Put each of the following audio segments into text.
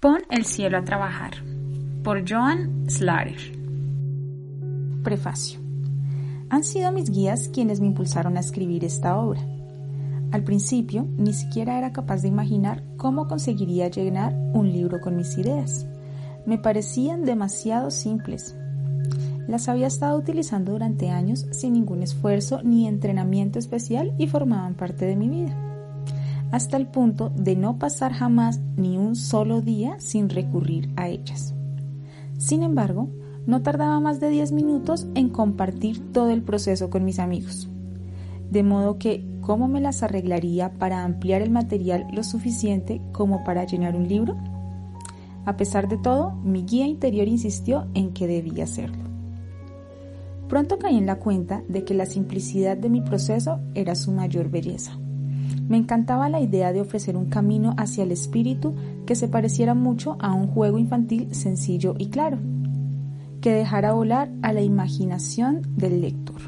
Pon el cielo a trabajar por Joan Slater. Prefacio. Han sido mis guías quienes me impulsaron a escribir esta obra. Al principio ni siquiera era capaz de imaginar cómo conseguiría llenar un libro con mis ideas. Me parecían demasiado simples. Las había estado utilizando durante años sin ningún esfuerzo ni entrenamiento especial y formaban parte de mi vida hasta el punto de no pasar jamás ni un solo día sin recurrir a ellas. Sin embargo, no tardaba más de 10 minutos en compartir todo el proceso con mis amigos. De modo que, ¿cómo me las arreglaría para ampliar el material lo suficiente como para llenar un libro? A pesar de todo, mi guía interior insistió en que debía hacerlo. Pronto caí en la cuenta de que la simplicidad de mi proceso era su mayor belleza. Me encantaba la idea de ofrecer un camino hacia el espíritu que se pareciera mucho a un juego infantil sencillo y claro, que dejara volar a la imaginación del lector.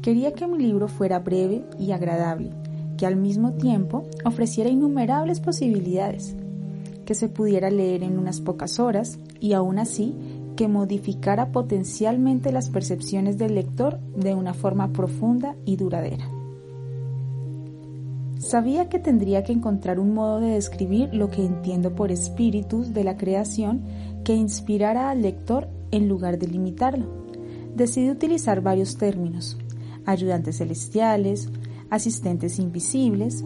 Quería que mi libro fuera breve y agradable, que al mismo tiempo ofreciera innumerables posibilidades, que se pudiera leer en unas pocas horas y aún así que modificara potencialmente las percepciones del lector de una forma profunda y duradera. Sabía que tendría que encontrar un modo de describir lo que entiendo por espíritus de la creación que inspirara al lector en lugar de limitarlo. Decidí utilizar varios términos, ayudantes celestiales, asistentes invisibles,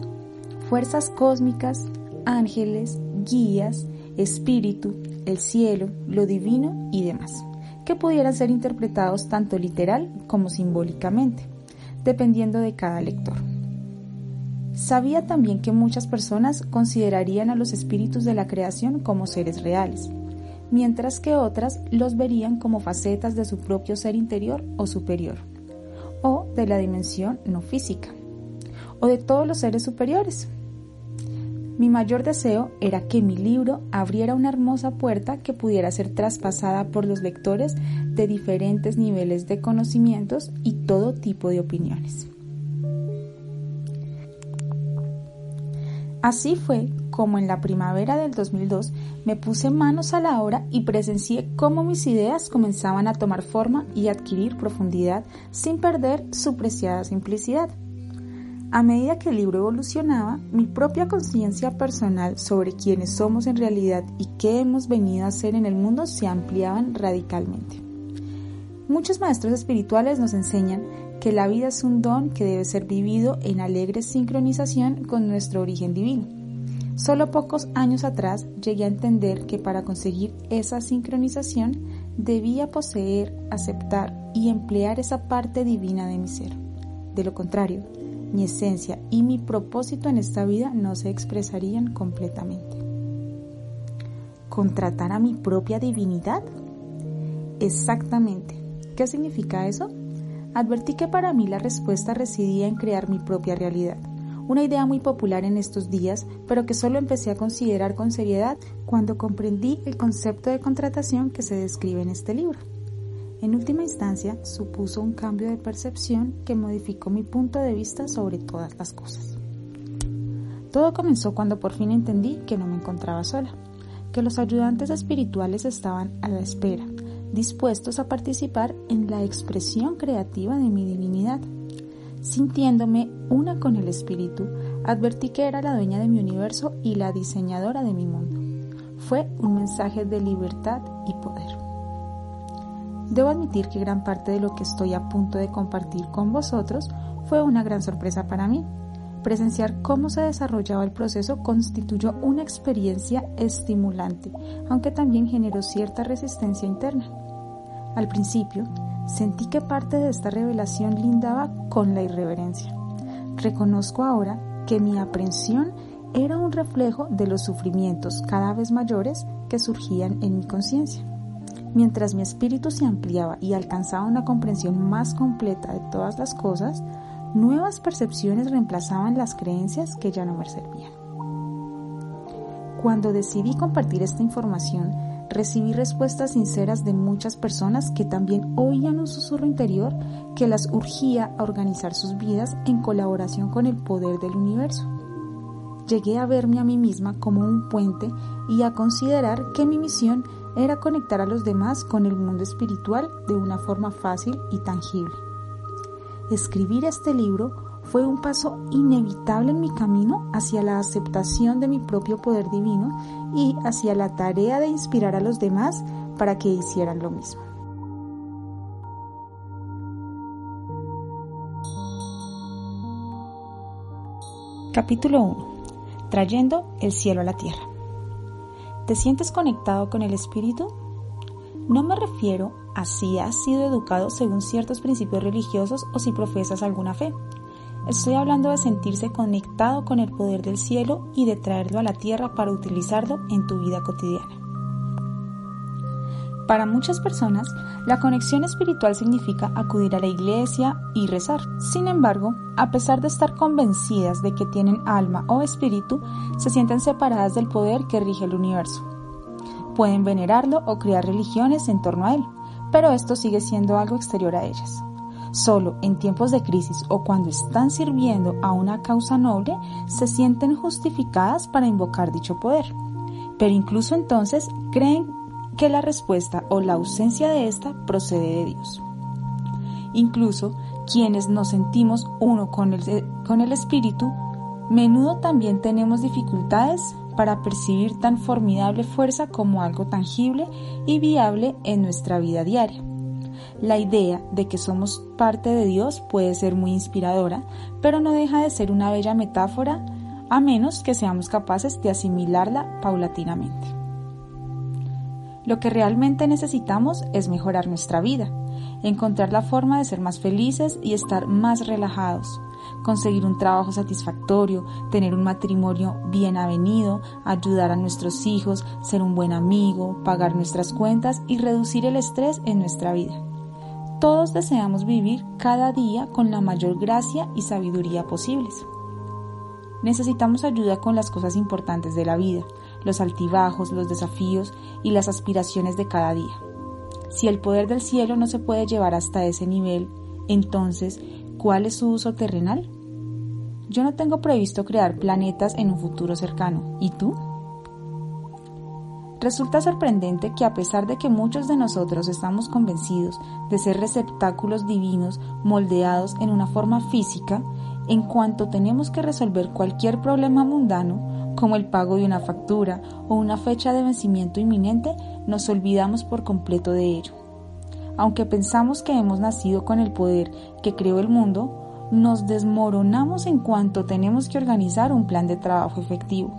fuerzas cósmicas, ángeles, guías, espíritu, el cielo, lo divino y demás, que pudieran ser interpretados tanto literal como simbólicamente, dependiendo de cada lector. Sabía también que muchas personas considerarían a los espíritus de la creación como seres reales, mientras que otras los verían como facetas de su propio ser interior o superior, o de la dimensión no física, o de todos los seres superiores. Mi mayor deseo era que mi libro abriera una hermosa puerta que pudiera ser traspasada por los lectores de diferentes niveles de conocimientos y todo tipo de opiniones. Así fue como en la primavera del 2002 me puse manos a la obra y presencié cómo mis ideas comenzaban a tomar forma y adquirir profundidad sin perder su preciada simplicidad. A medida que el libro evolucionaba, mi propia conciencia personal sobre quiénes somos en realidad y qué hemos venido a hacer en el mundo se ampliaban radicalmente. Muchos maestros espirituales nos enseñan que la vida es un don que debe ser vivido en alegre sincronización con nuestro origen divino. Solo pocos años atrás llegué a entender que para conseguir esa sincronización debía poseer, aceptar y emplear esa parte divina de mi ser. De lo contrario, mi esencia y mi propósito en esta vida no se expresarían completamente. ¿Contratar a mi propia divinidad? Exactamente. ¿Qué significa eso? Advertí que para mí la respuesta residía en crear mi propia realidad, una idea muy popular en estos días, pero que solo empecé a considerar con seriedad cuando comprendí el concepto de contratación que se describe en este libro. En última instancia, supuso un cambio de percepción que modificó mi punto de vista sobre todas las cosas. Todo comenzó cuando por fin entendí que no me encontraba sola, que los ayudantes espirituales estaban a la espera, dispuestos a participar en la expresión creativa de mi divinidad. Sintiéndome una con el espíritu, advertí que era la dueña de mi universo y la diseñadora de mi mundo. Fue un mensaje de libertad y poder. Debo admitir que gran parte de lo que estoy a punto de compartir con vosotros fue una gran sorpresa para mí. Presenciar cómo se desarrollaba el proceso constituyó una experiencia estimulante, aunque también generó cierta resistencia interna. Al principio, sentí que parte de esta revelación lindaba con la irreverencia. Reconozco ahora que mi aprensión era un reflejo de los sufrimientos cada vez mayores que surgían en mi conciencia. Mientras mi espíritu se ampliaba y alcanzaba una comprensión más completa de todas las cosas, nuevas percepciones reemplazaban las creencias que ya no me servían. Cuando decidí compartir esta información, recibí respuestas sinceras de muchas personas que también oían un susurro interior que las urgía a organizar sus vidas en colaboración con el poder del universo. llegué a verme a mí misma como un puente y a considerar que mi misión era conectar a los demás con el mundo espiritual de una forma fácil y tangible. Escribir este libro fue un paso inevitable en mi camino hacia la aceptación de mi propio poder divino y hacia la tarea de inspirar a los demás para que hicieran lo mismo. Capítulo 1. Trayendo el cielo a la tierra. ¿Te sientes conectado con el Espíritu? No me refiero a si has sido educado según ciertos principios religiosos o si profesas alguna fe. Estoy hablando de sentirse conectado con el poder del cielo y de traerlo a la tierra para utilizarlo en tu vida cotidiana. Para muchas personas, la conexión espiritual significa acudir a la iglesia y rezar. Sin embargo, a pesar de estar convencidas de que tienen alma o espíritu, se sienten separadas del poder que rige el universo. Pueden venerarlo o crear religiones en torno a él, pero esto sigue siendo algo exterior a ellas. Solo en tiempos de crisis o cuando están sirviendo a una causa noble se sienten justificadas para invocar dicho poder. Pero incluso entonces creen que la respuesta o la ausencia de esta procede de Dios. Incluso quienes nos sentimos uno con el, con el Espíritu, menudo también tenemos dificultades para percibir tan formidable fuerza como algo tangible y viable en nuestra vida diaria. La idea de que somos parte de Dios puede ser muy inspiradora, pero no deja de ser una bella metáfora a menos que seamos capaces de asimilarla paulatinamente. Lo que realmente necesitamos es mejorar nuestra vida, encontrar la forma de ser más felices y estar más relajados, conseguir un trabajo satisfactorio, tener un matrimonio bien avenido, ayudar a nuestros hijos, ser un buen amigo, pagar nuestras cuentas y reducir el estrés en nuestra vida. Todos deseamos vivir cada día con la mayor gracia y sabiduría posibles. Necesitamos ayuda con las cosas importantes de la vida, los altibajos, los desafíos y las aspiraciones de cada día. Si el poder del cielo no se puede llevar hasta ese nivel, entonces, ¿cuál es su uso terrenal? Yo no tengo previsto crear planetas en un futuro cercano. ¿Y tú? Resulta sorprendente que a pesar de que muchos de nosotros estamos convencidos de ser receptáculos divinos moldeados en una forma física, en cuanto tenemos que resolver cualquier problema mundano, como el pago de una factura o una fecha de vencimiento inminente, nos olvidamos por completo de ello. Aunque pensamos que hemos nacido con el poder que creó el mundo, nos desmoronamos en cuanto tenemos que organizar un plan de trabajo efectivo.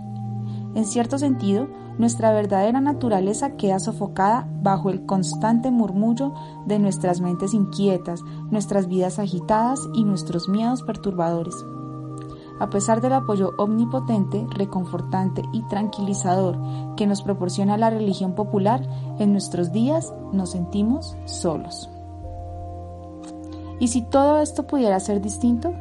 En cierto sentido, nuestra verdadera naturaleza queda sofocada bajo el constante murmullo de nuestras mentes inquietas, nuestras vidas agitadas y nuestros miedos perturbadores. A pesar del apoyo omnipotente, reconfortante y tranquilizador que nos proporciona la religión popular, en nuestros días nos sentimos solos. ¿Y si todo esto pudiera ser distinto?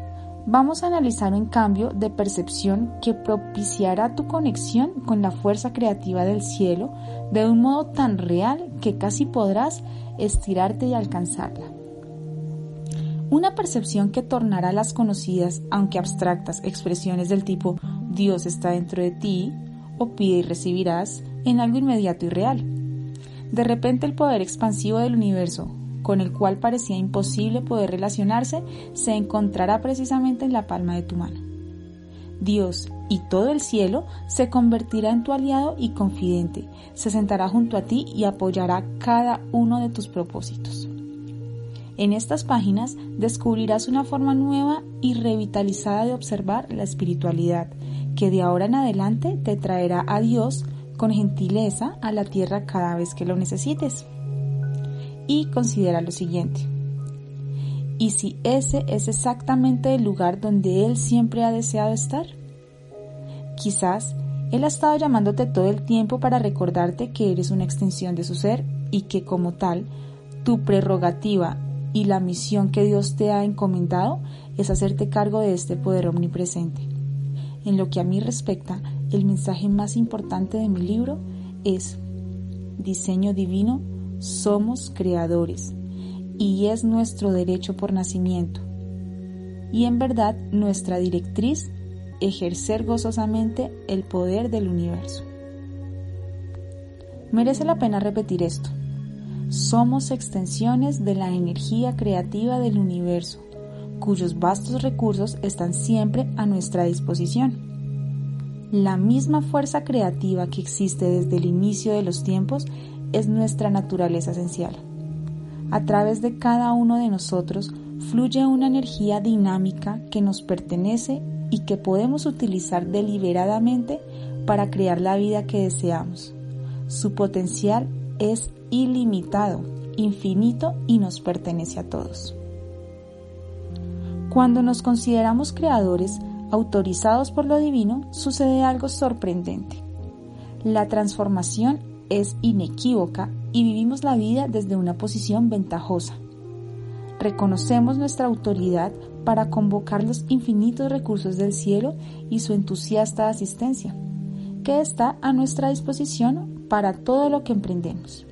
Vamos a analizar un cambio de percepción que propiciará tu conexión con la fuerza creativa del cielo de un modo tan real que casi podrás estirarte y alcanzarla. Una percepción que tornará las conocidas, aunque abstractas, expresiones del tipo Dios está dentro de ti o pide y recibirás en algo inmediato y real. De repente el poder expansivo del universo, con el cual parecía imposible poder relacionarse, se encontrará precisamente en la palma de tu mano. Dios y todo el cielo se convertirá en tu aliado y confidente, se sentará junto a ti y apoyará cada uno de tus propósitos. En estas páginas descubrirás una forma nueva y revitalizada de observar la espiritualidad, que de ahora en adelante te traerá a Dios con gentileza a la tierra cada vez que lo necesites. Y considera lo siguiente. ¿Y si ese es exactamente el lugar donde Él siempre ha deseado estar? Quizás Él ha estado llamándote todo el tiempo para recordarte que eres una extensión de su ser y que como tal, tu prerrogativa y la misión que Dios te ha encomendado es hacerte cargo de este poder omnipresente. En lo que a mí respecta, el mensaje más importante de mi libro es diseño divino, somos creadores y es nuestro derecho por nacimiento. Y en verdad nuestra directriz ejercer gozosamente el poder del universo. Merece la pena repetir esto. Somos extensiones de la energía creativa del universo, cuyos vastos recursos están siempre a nuestra disposición. La misma fuerza creativa que existe desde el inicio de los tiempos es nuestra naturaleza esencial. A través de cada uno de nosotros fluye una energía dinámica que nos pertenece y que podemos utilizar deliberadamente para crear la vida que deseamos. Su potencial es ilimitado, infinito y nos pertenece a todos. Cuando nos consideramos creadores, autorizados por lo divino, sucede algo sorprendente. La transformación es inequívoca y vivimos la vida desde una posición ventajosa. Reconocemos nuestra autoridad para convocar los infinitos recursos del cielo y su entusiasta asistencia, que está a nuestra disposición para todo lo que emprendemos.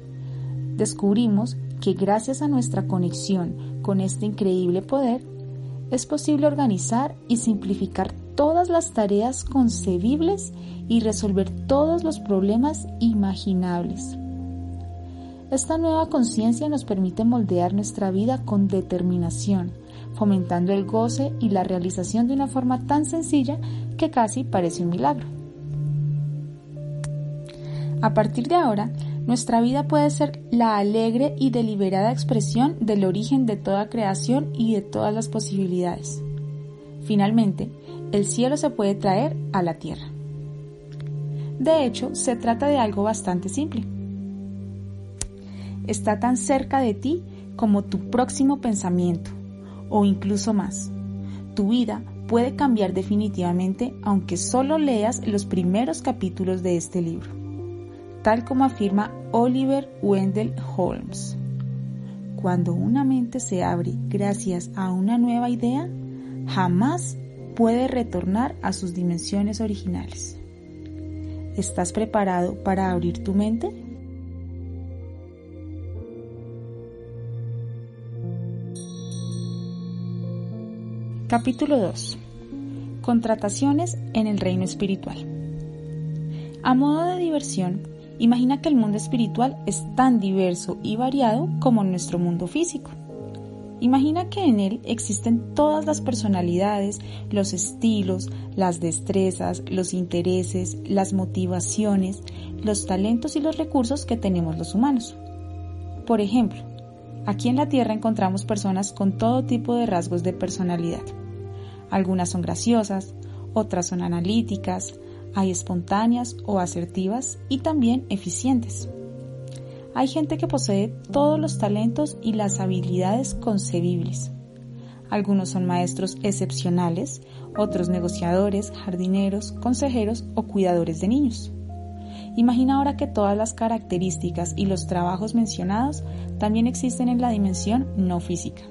Descubrimos que gracias a nuestra conexión con este increíble poder, es posible organizar y simplificar todas las tareas concebibles y resolver todos los problemas imaginables. Esta nueva conciencia nos permite moldear nuestra vida con determinación, fomentando el goce y la realización de una forma tan sencilla que casi parece un milagro. A partir de ahora, nuestra vida puede ser la alegre y deliberada expresión del origen de toda creación y de todas las posibilidades. Finalmente, el cielo se puede traer a la tierra. De hecho, se trata de algo bastante simple. Está tan cerca de ti como tu próximo pensamiento, o incluso más. Tu vida puede cambiar definitivamente aunque solo leas los primeros capítulos de este libro tal como afirma Oliver Wendell Holmes. Cuando una mente se abre gracias a una nueva idea, jamás puede retornar a sus dimensiones originales. ¿Estás preparado para abrir tu mente? Capítulo 2. Contrataciones en el reino espiritual. A modo de diversión, Imagina que el mundo espiritual es tan diverso y variado como nuestro mundo físico. Imagina que en él existen todas las personalidades, los estilos, las destrezas, los intereses, las motivaciones, los talentos y los recursos que tenemos los humanos. Por ejemplo, aquí en la Tierra encontramos personas con todo tipo de rasgos de personalidad. Algunas son graciosas, otras son analíticas, hay espontáneas o asertivas y también eficientes. Hay gente que posee todos los talentos y las habilidades concebibles. Algunos son maestros excepcionales, otros negociadores, jardineros, consejeros o cuidadores de niños. Imagina ahora que todas las características y los trabajos mencionados también existen en la dimensión no física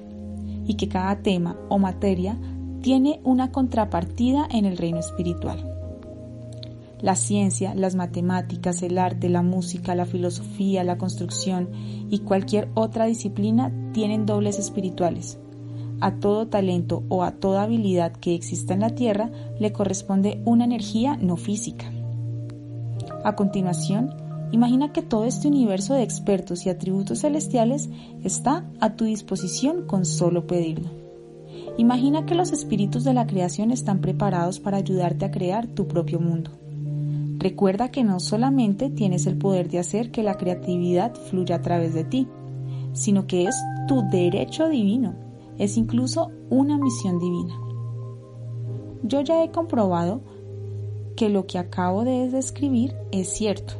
y que cada tema o materia tiene una contrapartida en el reino espiritual. La ciencia, las matemáticas, el arte, la música, la filosofía, la construcción y cualquier otra disciplina tienen dobles espirituales. A todo talento o a toda habilidad que exista en la Tierra le corresponde una energía no física. A continuación, imagina que todo este universo de expertos y atributos celestiales está a tu disposición con solo pedirlo. Imagina que los espíritus de la creación están preparados para ayudarte a crear tu propio mundo. Recuerda que no solamente tienes el poder de hacer que la creatividad fluya a través de ti, sino que es tu derecho divino, es incluso una misión divina. Yo ya he comprobado que lo que acabo de describir es cierto.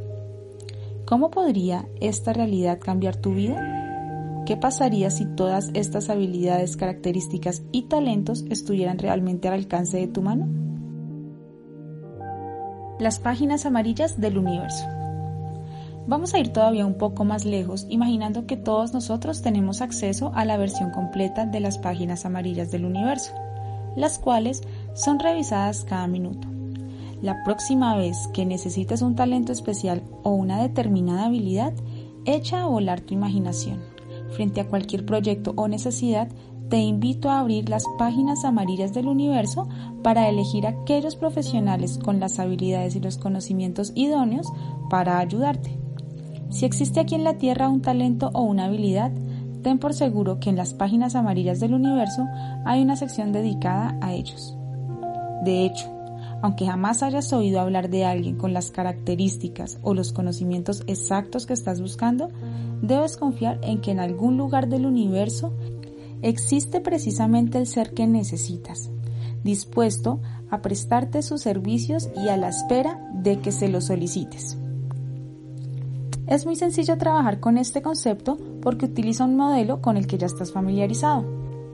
¿Cómo podría esta realidad cambiar tu vida? ¿Qué pasaría si todas estas habilidades, características y talentos estuvieran realmente al alcance de tu mano? Las páginas amarillas del universo. Vamos a ir todavía un poco más lejos, imaginando que todos nosotros tenemos acceso a la versión completa de las páginas amarillas del universo, las cuales son revisadas cada minuto. La próxima vez que necesites un talento especial o una determinada habilidad, echa a volar tu imaginación. Frente a cualquier proyecto o necesidad, te invito a abrir las páginas amarillas del universo para elegir aquellos profesionales con las habilidades y los conocimientos idóneos para ayudarte. Si existe aquí en la Tierra un talento o una habilidad, ten por seguro que en las páginas amarillas del universo hay una sección dedicada a ellos. De hecho, aunque jamás hayas oído hablar de alguien con las características o los conocimientos exactos que estás buscando, debes confiar en que en algún lugar del universo existe precisamente el ser que necesitas, dispuesto a prestarte sus servicios y a la espera de que se lo solicites. Es muy sencillo trabajar con este concepto porque utiliza un modelo con el que ya estás familiarizado.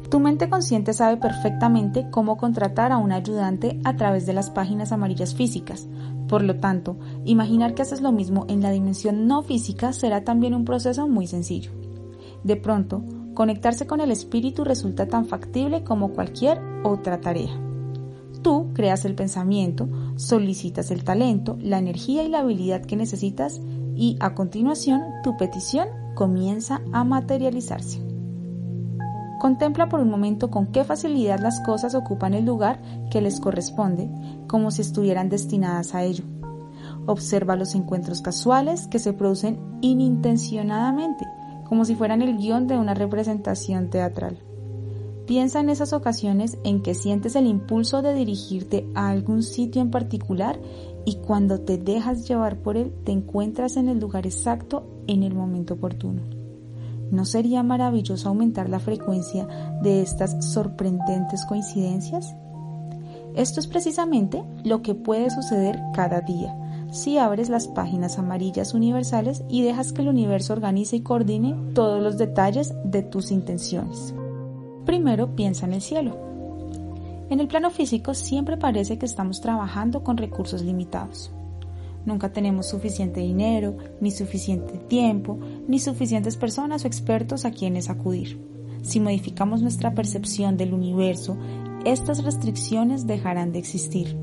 Tu mente consciente sabe perfectamente cómo contratar a un ayudante a través de las páginas amarillas físicas. Por lo tanto, imaginar que haces lo mismo en la dimensión no física será también un proceso muy sencillo. De pronto, conectarse con el espíritu resulta tan factible como cualquier otra tarea. Tú creas el pensamiento, solicitas el talento, la energía y la habilidad que necesitas y a continuación tu petición comienza a materializarse. Contempla por un momento con qué facilidad las cosas ocupan el lugar que les corresponde, como si estuvieran destinadas a ello. Observa los encuentros casuales que se producen inintencionadamente, como si fueran el guion de una representación teatral. Piensa en esas ocasiones en que sientes el impulso de dirigirte a algún sitio en particular y cuando te dejas llevar por él te encuentras en el lugar exacto en el momento oportuno. ¿No sería maravilloso aumentar la frecuencia de estas sorprendentes coincidencias? Esto es precisamente lo que puede suceder cada día si abres las páginas amarillas universales y dejas que el universo organice y coordine todos los detalles de tus intenciones. Primero piensa en el cielo. En el plano físico siempre parece que estamos trabajando con recursos limitados. Nunca tenemos suficiente dinero, ni suficiente tiempo, ni suficientes personas o expertos a quienes acudir. Si modificamos nuestra percepción del universo, estas restricciones dejarán de existir.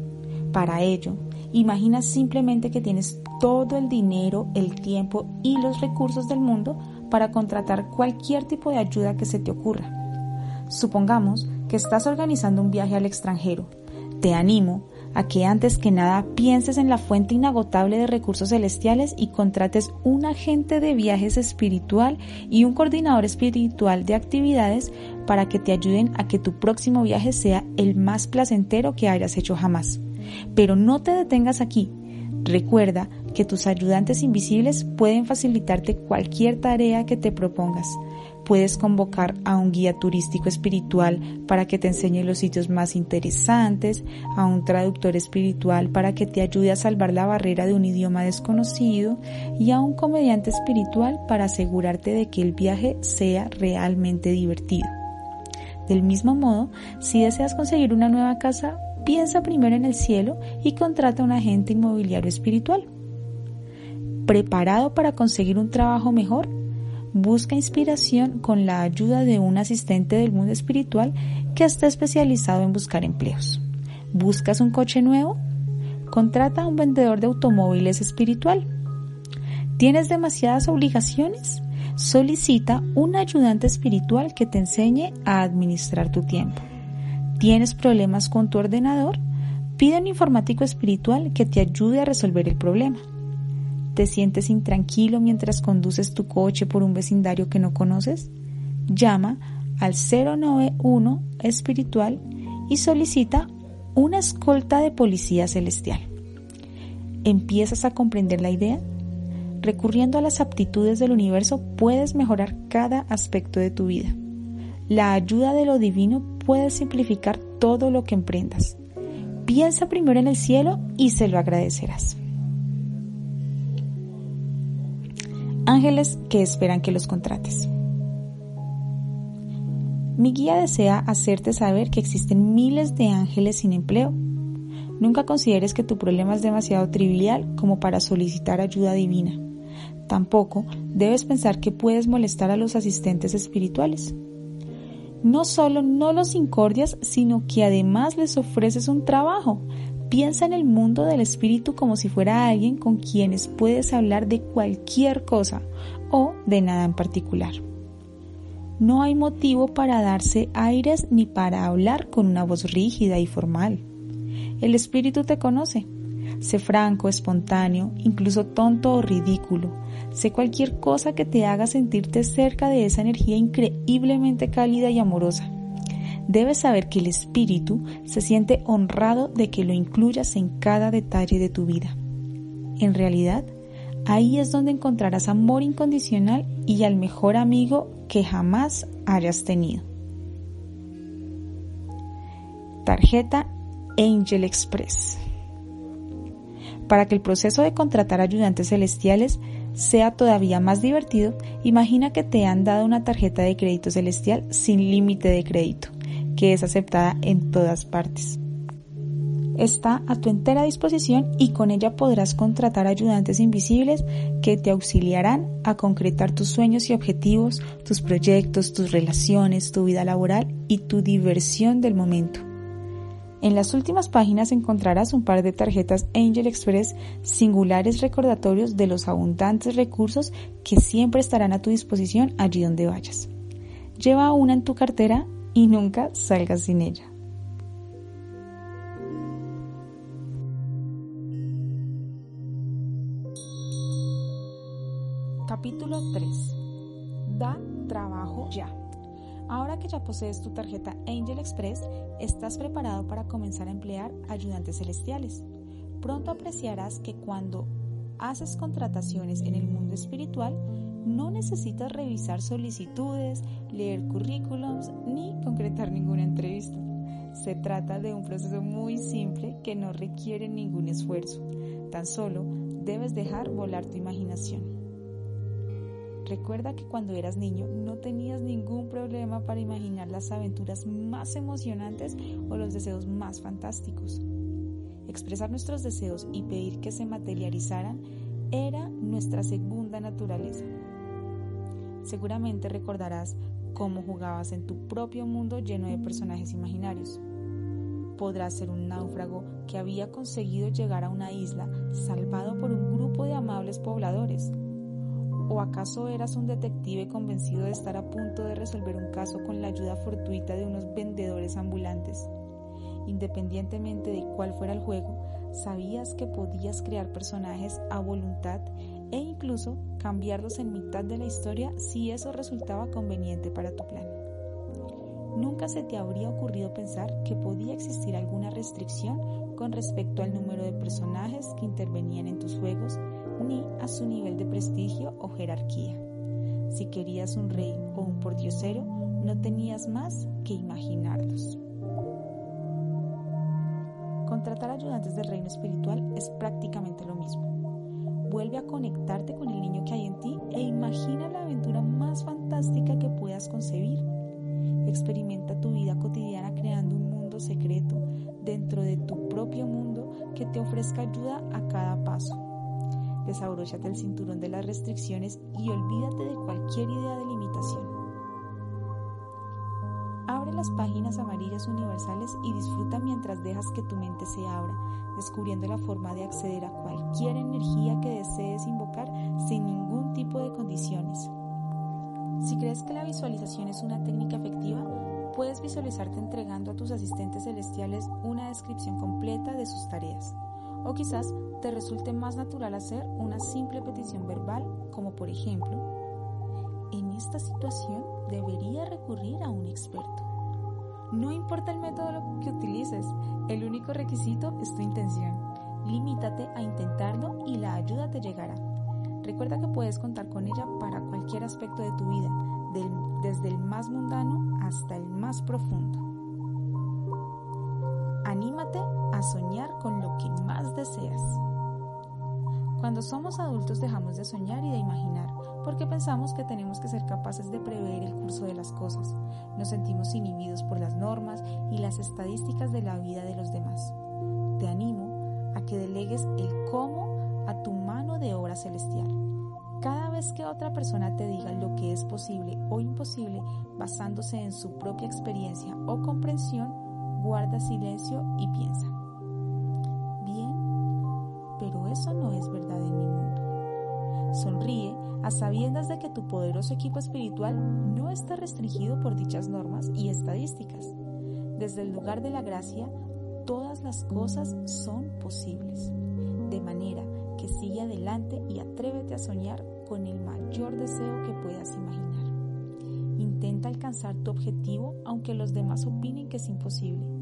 Para ello, imagina simplemente que tienes todo el dinero, el tiempo y los recursos del mundo para contratar cualquier tipo de ayuda que se te ocurra. Supongamos que estás organizando un viaje al extranjero. Te animo a que antes que nada pienses en la fuente inagotable de recursos celestiales y contrates un agente de viajes espiritual y un coordinador espiritual de actividades para que te ayuden a que tu próximo viaje sea el más placentero que hayas hecho jamás. Pero no te detengas aquí. Recuerda que tus ayudantes invisibles pueden facilitarte cualquier tarea que te propongas puedes convocar a un guía turístico espiritual para que te enseñe los sitios más interesantes, a un traductor espiritual para que te ayude a salvar la barrera de un idioma desconocido y a un comediante espiritual para asegurarte de que el viaje sea realmente divertido. Del mismo modo, si deseas conseguir una nueva casa, piensa primero en el cielo y contrata a un agente inmobiliario espiritual. ¿Preparado para conseguir un trabajo mejor? busca inspiración con la ayuda de un asistente del mundo espiritual que está especializado en buscar empleos. ¿Buscas un coche nuevo? Contrata a un vendedor de automóviles espiritual. ¿Tienes demasiadas obligaciones? Solicita un ayudante espiritual que te enseñe a administrar tu tiempo. ¿Tienes problemas con tu ordenador? Pide a un informático espiritual que te ayude a resolver el problema ¿Te sientes intranquilo mientras conduces tu coche por un vecindario que no conoces? Llama al 091 espiritual y solicita una escolta de policía celestial. ¿Empiezas a comprender la idea? Recurriendo a las aptitudes del universo puedes mejorar cada aspecto de tu vida. La ayuda de lo divino puede simplificar todo lo que emprendas. Piensa primero en el cielo y se lo agradecerás. ángeles que esperan que los contrates. Mi guía desea hacerte saber que existen miles de ángeles sin empleo. Nunca consideres que tu problema es demasiado trivial como para solicitar ayuda divina. Tampoco debes pensar que puedes molestar a los asistentes espirituales. No solo no los incordias, sino que además les ofreces un trabajo, Piensa en el mundo del espíritu como si fuera alguien con quienes puedes hablar de cualquier cosa o de nada en particular. no hay motivo para darse aires ni para hablar con una voz rígida y formal. El espíritu te conoce. Sé franco, espontáneo, incluso tonto o ridículo. Sé cualquier cosa que te haga sentirte cerca de esa energía increíblemente cálida y amorosa. Debes saber que el espíritu se siente honrado de que lo incluyas en cada detalle de tu vida. En realidad, ahí es donde encontrarás amor incondicional y al mejor amigo que jamás hayas tenido. Tarjeta Angel Express. Para que el proceso de contratar ayudantes celestiales sea todavía más divertido, imagina que te han dado una tarjeta de crédito celestial sin límite de crédito que es aceptada en todas partes. Está a tu entera disposición y con ella podrás contratar ayudantes invisibles que te auxiliarán a concretar tus sueños y objetivos, tus proyectos, tus relaciones, tu vida laboral y tu diversión del momento. En las últimas páginas encontrarás un par de tarjetas Angel Express singulares recordatorios de los abundantes recursos que siempre estarán a tu disposición allí donde vayas. Lleva una en tu cartera y nunca salgas sin ella. Capítulo 3. Da trabajo ya. Ahora que ya posees tu tarjeta Angel Express, estás preparado para comenzar a emplear ayudantes celestiales. Pronto apreciarás que cuando haces contrataciones en el mundo espiritual, no necesitas revisar solicitudes, leer currículums ni concretar ninguna entrevista. Se trata de un proceso muy simple que no requiere ningún esfuerzo. Tan solo debes dejar volar tu imaginación. Recuerda que cuando eras niño no tenías ningún problema para imaginar las aventuras más emocionantes o los deseos más fantásticos. Expresar nuestros deseos y pedir que se materializaran era nuestra segunda naturaleza. Seguramente recordarás cómo jugabas en tu propio mundo lleno de personajes imaginarios. Podrás ser un náufrago que había conseguido llegar a una isla salvado por un grupo de amables pobladores. ¿O acaso eras un detective convencido de estar a punto de resolver un caso con la ayuda fortuita de unos vendedores ambulantes? Independientemente de cuál fuera el juego, sabías que podías crear personajes a voluntad e incluso cambiarlos en mitad de la historia si eso resultaba conveniente para tu plan. Nunca se te habría ocurrido pensar que podía existir alguna restricción con respecto al número de personajes que intervenían en tus juegos su nivel de prestigio o jerarquía. Si querías un rey o un pordiosero, no tenías más que imaginarlos. Contratar ayudantes del reino espiritual es prácticamente lo mismo. Vuelve a conectarte con el niño que hay en ti e imagina la aventura más fantástica que puedas concebir. Experimenta tu vida cotidiana creando un mundo secreto dentro de tu propio mundo que te ofrezca ayuda a cada paso. Desabróchate el cinturón de las restricciones y olvídate de cualquier idea de limitación. Abre las páginas amarillas universales y disfruta mientras dejas que tu mente se abra, descubriendo la forma de acceder a cualquier energía que desees invocar sin ningún tipo de condiciones. Si crees que la visualización es una técnica efectiva, puedes visualizarte entregando a tus asistentes celestiales una descripción completa de sus tareas. O quizás te resulte más natural hacer una simple petición verbal, como por ejemplo, en esta situación debería recurrir a un experto. No importa el método que utilices, el único requisito es tu intención. Limítate a intentarlo y la ayuda te llegará. Recuerda que puedes contar con ella para cualquier aspecto de tu vida, desde el más mundano hasta el más profundo. Anímate a soñar con lo que más deseas. Cuando somos adultos dejamos de soñar y de imaginar porque pensamos que tenemos que ser capaces de prever el curso de las cosas. Nos sentimos inhibidos por las normas y las estadísticas de la vida de los demás. Te animo a que delegues el cómo a tu mano de obra celestial. Cada vez que otra persona te diga lo que es posible o imposible basándose en su propia experiencia o comprensión, guarda silencio y piensa. Bien, pero eso no es verdad en mi mundo. Sonríe a sabiendas de que tu poderoso equipo espiritual no está restringido por dichas normas y estadísticas. Desde el lugar de la gracia, todas las cosas son posibles. De manera que sigue adelante y atrévete a soñar con el mayor deseo que puedas imaginar. Intenta alcanzar tu objetivo aunque los demás opinen que es imposible.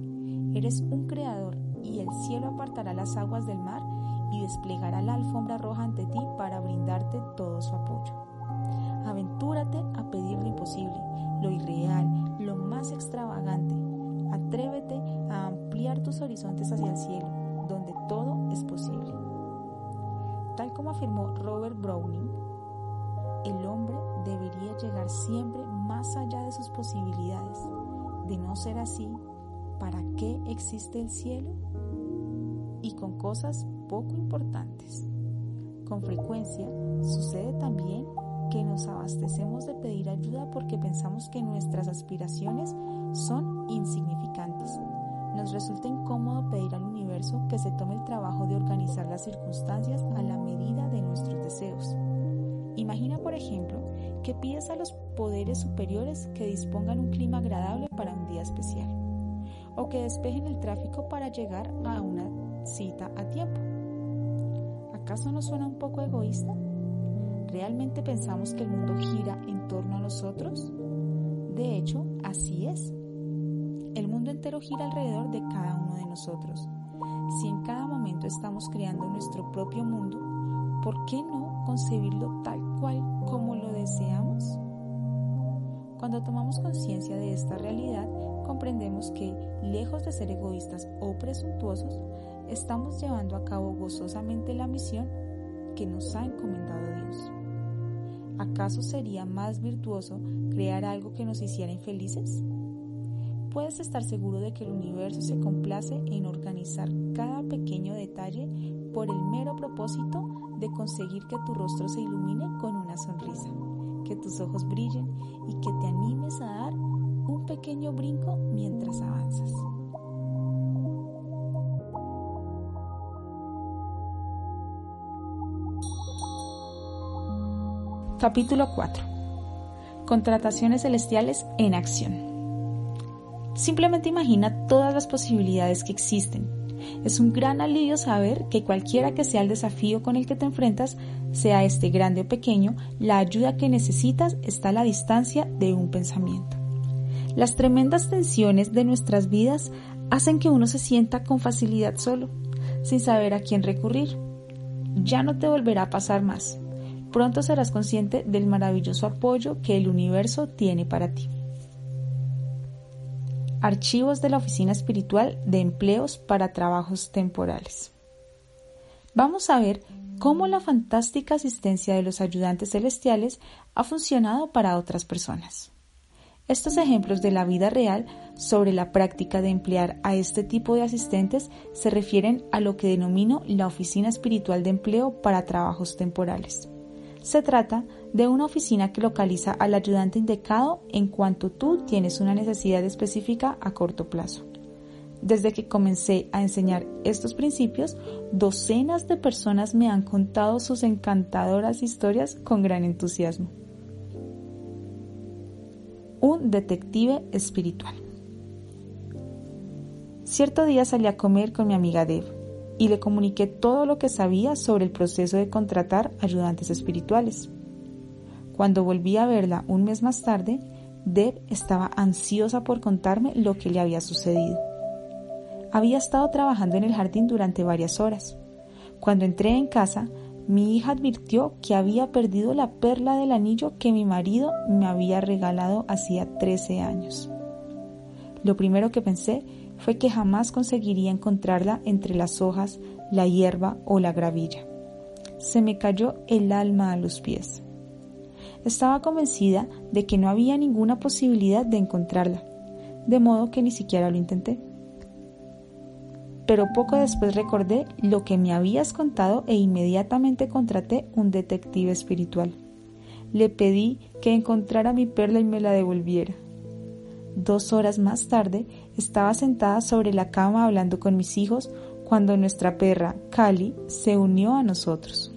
Eres un creador y el cielo apartará las aguas del mar y desplegará la alfombra roja ante ti para brindarte todo su apoyo. Aventúrate a pedir lo imposible, lo irreal, lo más extravagante. Atrévete a ampliar tus horizontes hacia el cielo, donde todo es posible. Tal como afirmó Robert Browning, el hombre debería llegar siempre más allá de sus posibilidades. De no ser así, ¿para qué existe el cielo? Y con cosas poco importantes. Con frecuencia sucede también que nos abastecemos de pedir ayuda porque pensamos que nuestras aspiraciones son insignificantes. Nos resulta incómodo pedir al universo que se tome el trabajo de organizar las circunstancias a la medida de nuestros deseos. Imagina, por ejemplo, que pides a los poderes superiores que dispongan un clima agradable para un día especial, o que despejen el tráfico para llegar a una cita a tiempo. ¿Acaso no suena un poco egoísta? ¿Realmente pensamos que el mundo gira en torno a nosotros? De hecho, así es. El mundo entero gira alrededor de cada uno de nosotros. Si en cada momento estamos creando nuestro propio mundo, ¿por qué no concebirlo tal cual como lo deseamos? Cuando tomamos conciencia de esta realidad, comprendemos que, lejos de ser egoístas o presuntuosos, estamos llevando a cabo gozosamente la misión que nos ha encomendado Dios. ¿Acaso sería más virtuoso crear algo que nos hiciera infelices? Puedes estar seguro de que el universo se complace en organizar cada pequeño detalle por el mero propósito de conseguir que tu rostro se ilumine con una sonrisa, que tus ojos brillen y que te animes a dar un pequeño brinco mientras avanzas. Capítulo 4. Contrataciones celestiales en acción. Simplemente imagina todas las posibilidades que existen. Es un gran alivio saber que cualquiera que sea el desafío con el que te enfrentas, sea este grande o pequeño, la ayuda que necesitas está a la distancia de un pensamiento. Las tremendas tensiones de nuestras vidas hacen que uno se sienta con facilidad solo, sin saber a quién recurrir. Ya no te volverá a pasar más pronto serás consciente del maravilloso apoyo que el universo tiene para ti. Archivos de la Oficina Espiritual de Empleos para Trabajos Temporales. Vamos a ver cómo la fantástica asistencia de los ayudantes celestiales ha funcionado para otras personas. Estos ejemplos de la vida real sobre la práctica de emplear a este tipo de asistentes se refieren a lo que denomino la Oficina Espiritual de Empleo para Trabajos Temporales. Se trata de una oficina que localiza al ayudante indicado en cuanto tú tienes una necesidad específica a corto plazo. Desde que comencé a enseñar estos principios, docenas de personas me han contado sus encantadoras historias con gran entusiasmo. Un detective espiritual. Cierto día salí a comer con mi amiga Deb y le comuniqué todo lo que sabía sobre el proceso de contratar ayudantes espirituales. Cuando volví a verla un mes más tarde, Deb estaba ansiosa por contarme lo que le había sucedido. Había estado trabajando en el jardín durante varias horas. Cuando entré en casa, mi hija advirtió que había perdido la perla del anillo que mi marido me había regalado hacía 13 años. Lo primero que pensé fue que jamás conseguiría encontrarla entre las hojas, la hierba o la gravilla. Se me cayó el alma a los pies. Estaba convencida de que no había ninguna posibilidad de encontrarla, de modo que ni siquiera lo intenté. Pero poco después recordé lo que me habías contado e inmediatamente contraté un detective espiritual. Le pedí que encontrara mi perla y me la devolviera. Dos horas más tarde estaba sentada sobre la cama hablando con mis hijos cuando nuestra perra, Cali, se unió a nosotros.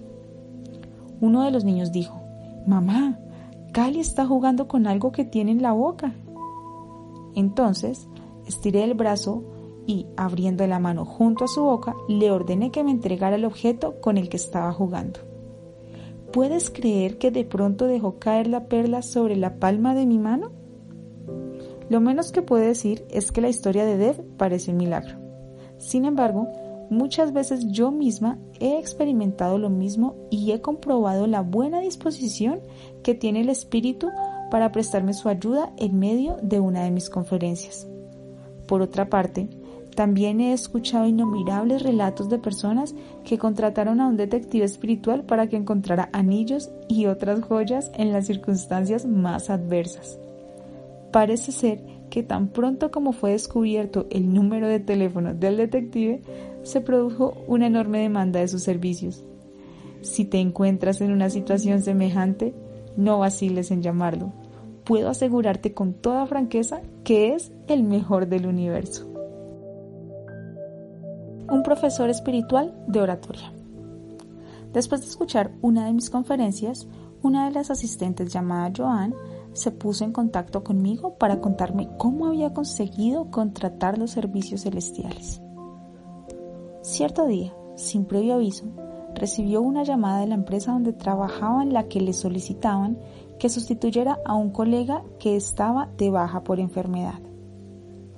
Uno de los niños dijo, Mamá, Cali está jugando con algo que tiene en la boca. Entonces, estiré el brazo y, abriendo la mano junto a su boca, le ordené que me entregara el objeto con el que estaba jugando. ¿Puedes creer que de pronto dejó caer la perla sobre la palma de mi mano? Lo menos que puedo decir es que la historia de Dev parece un milagro. Sin embargo, muchas veces yo misma he experimentado lo mismo y he comprobado la buena disposición que tiene el espíritu para prestarme su ayuda en medio de una de mis conferencias. Por otra parte, también he escuchado innumerables relatos de personas que contrataron a un detective espiritual para que encontrara anillos y otras joyas en las circunstancias más adversas. Parece ser que tan pronto como fue descubierto el número de teléfono del detective, se produjo una enorme demanda de sus servicios. Si te encuentras en una situación semejante, no vaciles en llamarlo. Puedo asegurarte con toda franqueza que es el mejor del universo. Un profesor espiritual de oratoria. Después de escuchar una de mis conferencias, una de las asistentes llamada Joan se puso en contacto conmigo para contarme cómo había conseguido contratar los servicios celestiales. Cierto día, sin previo aviso, recibió una llamada de la empresa donde trabajaba en la que le solicitaban que sustituyera a un colega que estaba de baja por enfermedad.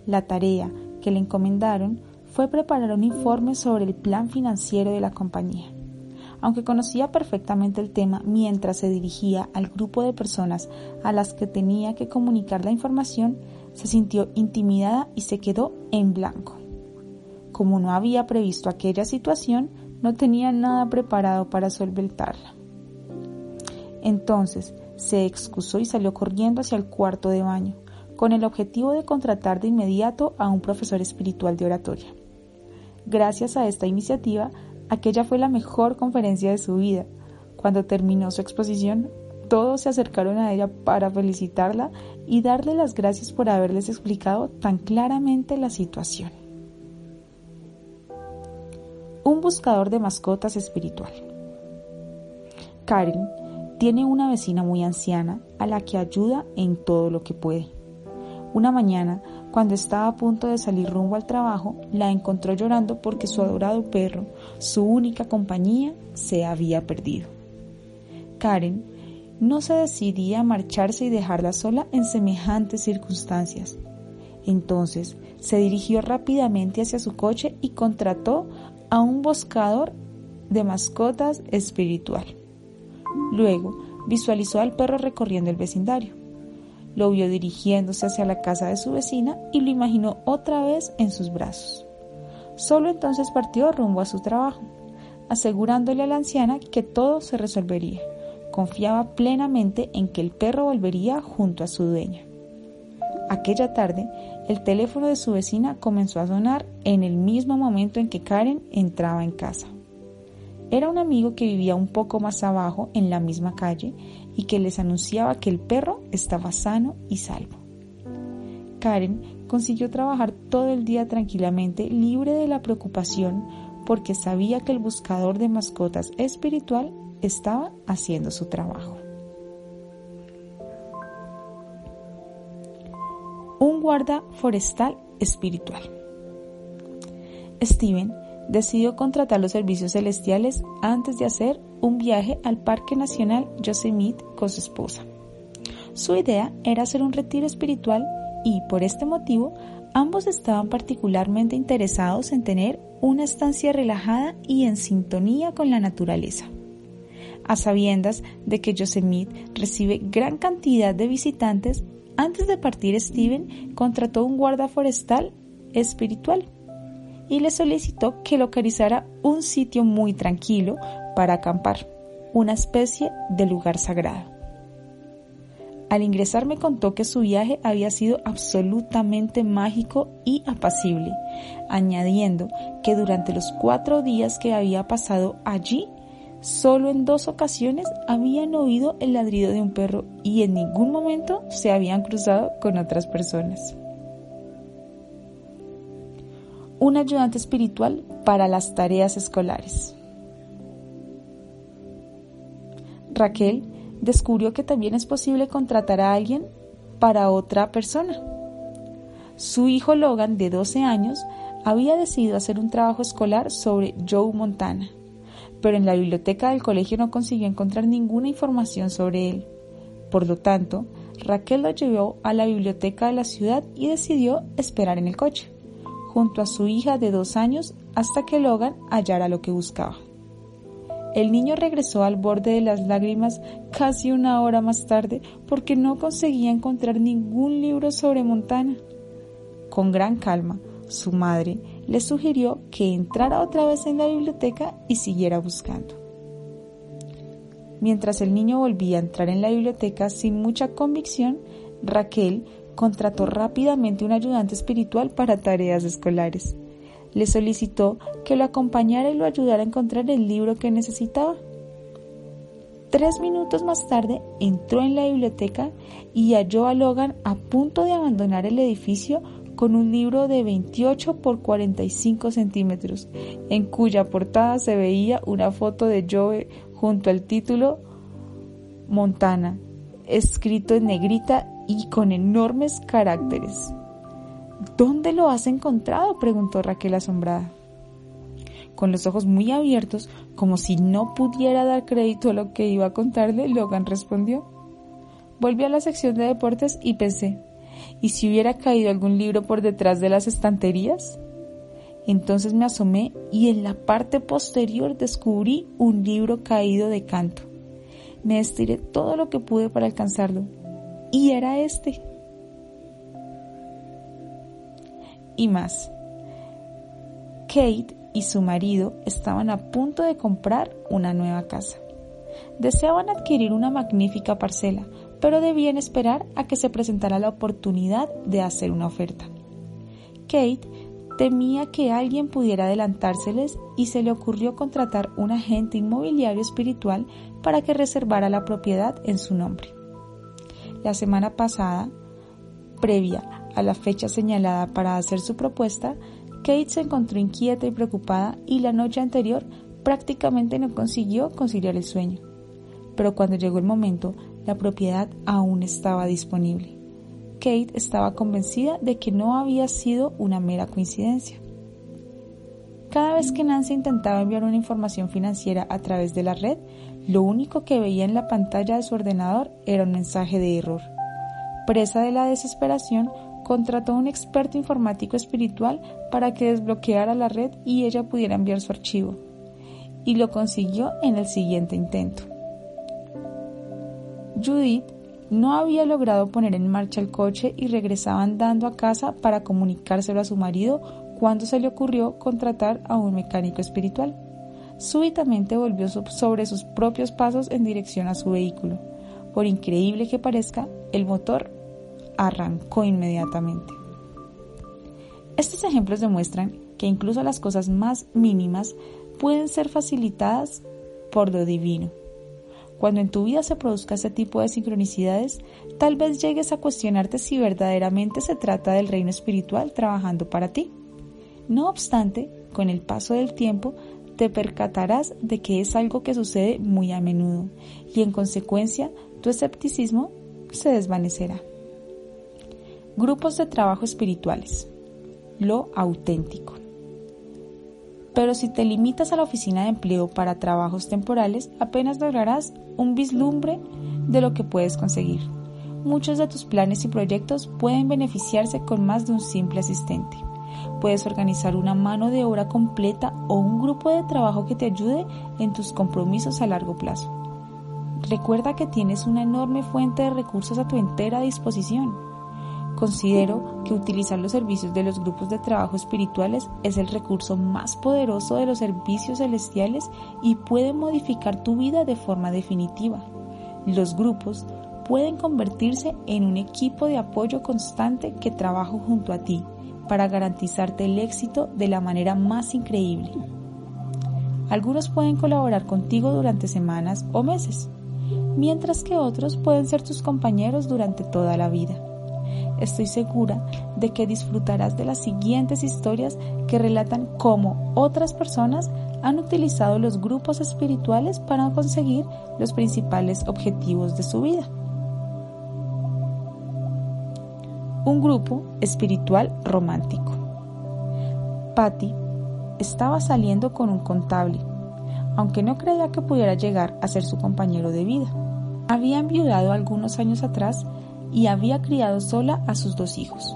La tarea que le encomendaron fue preparar un informe sobre el plan financiero de la compañía. Aunque conocía perfectamente el tema mientras se dirigía al grupo de personas a las que tenía que comunicar la información, se sintió intimidada y se quedó en blanco. Como no había previsto aquella situación, no tenía nada preparado para solventarla. Entonces se excusó y salió corriendo hacia el cuarto de baño, con el objetivo de contratar de inmediato a un profesor espiritual de oratoria. Gracias a esta iniciativa, aquella fue la mejor conferencia de su vida. Cuando terminó su exposición, todos se acercaron a ella para felicitarla y darle las gracias por haberles explicado tan claramente la situación un buscador de mascotas espiritual. Karen tiene una vecina muy anciana a la que ayuda en todo lo que puede. Una mañana, cuando estaba a punto de salir rumbo al trabajo, la encontró llorando porque su adorado perro, su única compañía, se había perdido. Karen no se decidía a marcharse y dejarla sola en semejantes circunstancias. Entonces se dirigió rápidamente hacia su coche y contrató a un buscador de mascotas espiritual. Luego visualizó al perro recorriendo el vecindario. Lo vio dirigiéndose hacia la casa de su vecina y lo imaginó otra vez en sus brazos. Solo entonces partió rumbo a su trabajo, asegurándole a la anciana que todo se resolvería. Confiaba plenamente en que el perro volvería junto a su dueña. Aquella tarde, el teléfono de su vecina comenzó a sonar en el mismo momento en que Karen entraba en casa. Era un amigo que vivía un poco más abajo en la misma calle y que les anunciaba que el perro estaba sano y salvo. Karen consiguió trabajar todo el día tranquilamente, libre de la preocupación, porque sabía que el buscador de mascotas espiritual estaba haciendo su trabajo. Un guarda forestal espiritual. Steven decidió contratar los servicios celestiales antes de hacer un viaje al Parque Nacional Yosemite con su esposa. Su idea era hacer un retiro espiritual y, por este motivo, ambos estaban particularmente interesados en tener una estancia relajada y en sintonía con la naturaleza. A sabiendas de que Yosemite recibe gran cantidad de visitantes, antes de partir, Steven contrató un guarda forestal espiritual y le solicitó que localizara un sitio muy tranquilo para acampar, una especie de lugar sagrado. Al ingresar me contó que su viaje había sido absolutamente mágico y apacible, añadiendo que durante los cuatro días que había pasado allí Solo en dos ocasiones habían oído el ladrido de un perro y en ningún momento se habían cruzado con otras personas. Un ayudante espiritual para las tareas escolares. Raquel descubrió que también es posible contratar a alguien para otra persona. Su hijo Logan, de 12 años, había decidido hacer un trabajo escolar sobre Joe Montana, pero en la biblioteca del colegio no consiguió encontrar ninguna información sobre él. Por lo tanto, Raquel lo llevó a la biblioteca de la ciudad y decidió esperar en el coche, junto a su hija de dos años, hasta que Logan hallara lo que buscaba. El niño regresó al borde de las lágrimas casi una hora más tarde porque no conseguía encontrar ningún libro sobre Montana. Con gran calma, su madre le sugirió que entrara otra vez en la biblioteca y siguiera buscando. Mientras el niño volvía a entrar en la biblioteca sin mucha convicción, Raquel contrató rápidamente un ayudante espiritual para tareas escolares. Le solicitó que lo acompañara y lo ayudara a encontrar el libro que necesitaba. Tres minutos más tarde entró en la biblioteca y halló a Logan a punto de abandonar el edificio con un libro de 28 por 45 centímetros, en cuya portada se veía una foto de Joe junto al título Montana, escrito en negrita y con enormes caracteres. ¿Dónde lo has encontrado? preguntó Raquel asombrada. Con los ojos muy abiertos, como si no pudiera dar crédito a lo que iba a contarle, Logan respondió. Volví a la sección de deportes y pensé, ¿y si hubiera caído algún libro por detrás de las estanterías? Entonces me asomé y en la parte posterior descubrí un libro caído de canto. Me estiré todo lo que pude para alcanzarlo. Y era este. Y más. Kate y su marido estaban a punto de comprar una nueva casa. Deseaban adquirir una magnífica parcela, pero debían esperar a que se presentara la oportunidad de hacer una oferta. Kate temía que alguien pudiera adelantárseles y se le ocurrió contratar un agente inmobiliario espiritual para que reservara la propiedad en su nombre. La semana pasada, previa a la fecha señalada para hacer su propuesta, Kate se encontró inquieta y preocupada y la noche anterior prácticamente no consiguió conciliar el sueño. Pero cuando llegó el momento, la propiedad aún estaba disponible. Kate estaba convencida de que no había sido una mera coincidencia. Cada vez que Nancy intentaba enviar una información financiera a través de la red, lo único que veía en la pantalla de su ordenador era un mensaje de error. Presa de la desesperación, contrató a un experto informático espiritual para que desbloqueara la red y ella pudiera enviar su archivo. Y lo consiguió en el siguiente intento. Judith no había logrado poner en marcha el coche y regresaba andando a casa para comunicárselo a su marido cuando se le ocurrió contratar a un mecánico espiritual. Súbitamente volvió sobre sus propios pasos en dirección a su vehículo. Por increíble que parezca, el motor arrancó inmediatamente. Estos ejemplos demuestran que incluso las cosas más mínimas pueden ser facilitadas por lo divino. Cuando en tu vida se produzca ese tipo de sincronicidades, tal vez llegues a cuestionarte si verdaderamente se trata del reino espiritual trabajando para ti. No obstante, con el paso del tiempo, te percatarás de que es algo que sucede muy a menudo y en consecuencia tu escepticismo se desvanecerá. Grupos de trabajo espirituales. Lo auténtico. Pero si te limitas a la oficina de empleo para trabajos temporales, apenas lograrás un vislumbre de lo que puedes conseguir. Muchos de tus planes y proyectos pueden beneficiarse con más de un simple asistente. Puedes organizar una mano de obra completa o un grupo de trabajo que te ayude en tus compromisos a largo plazo. Recuerda que tienes una enorme fuente de recursos a tu entera disposición Considero que utilizar los servicios de los grupos de trabajo espirituales es el recurso más poderoso de los servicios celestiales y puede modificar tu vida de forma definitiva. Los grupos pueden convertirse en un equipo de apoyo constante que trabaja junto a ti para garantizarte el éxito de la manera más increíble. Algunos pueden colaborar contigo durante semanas o meses, mientras que otros pueden ser tus compañeros durante toda la vida. Estoy segura de que disfrutarás de las siguientes historias que relatan cómo otras personas han utilizado los grupos espirituales para conseguir los principales objetivos de su vida. Un grupo espiritual romántico. Patty estaba saliendo con un contable, aunque no creía que pudiera llegar a ser su compañero de vida. Había enviudado algunos años atrás y había criado sola a sus dos hijos.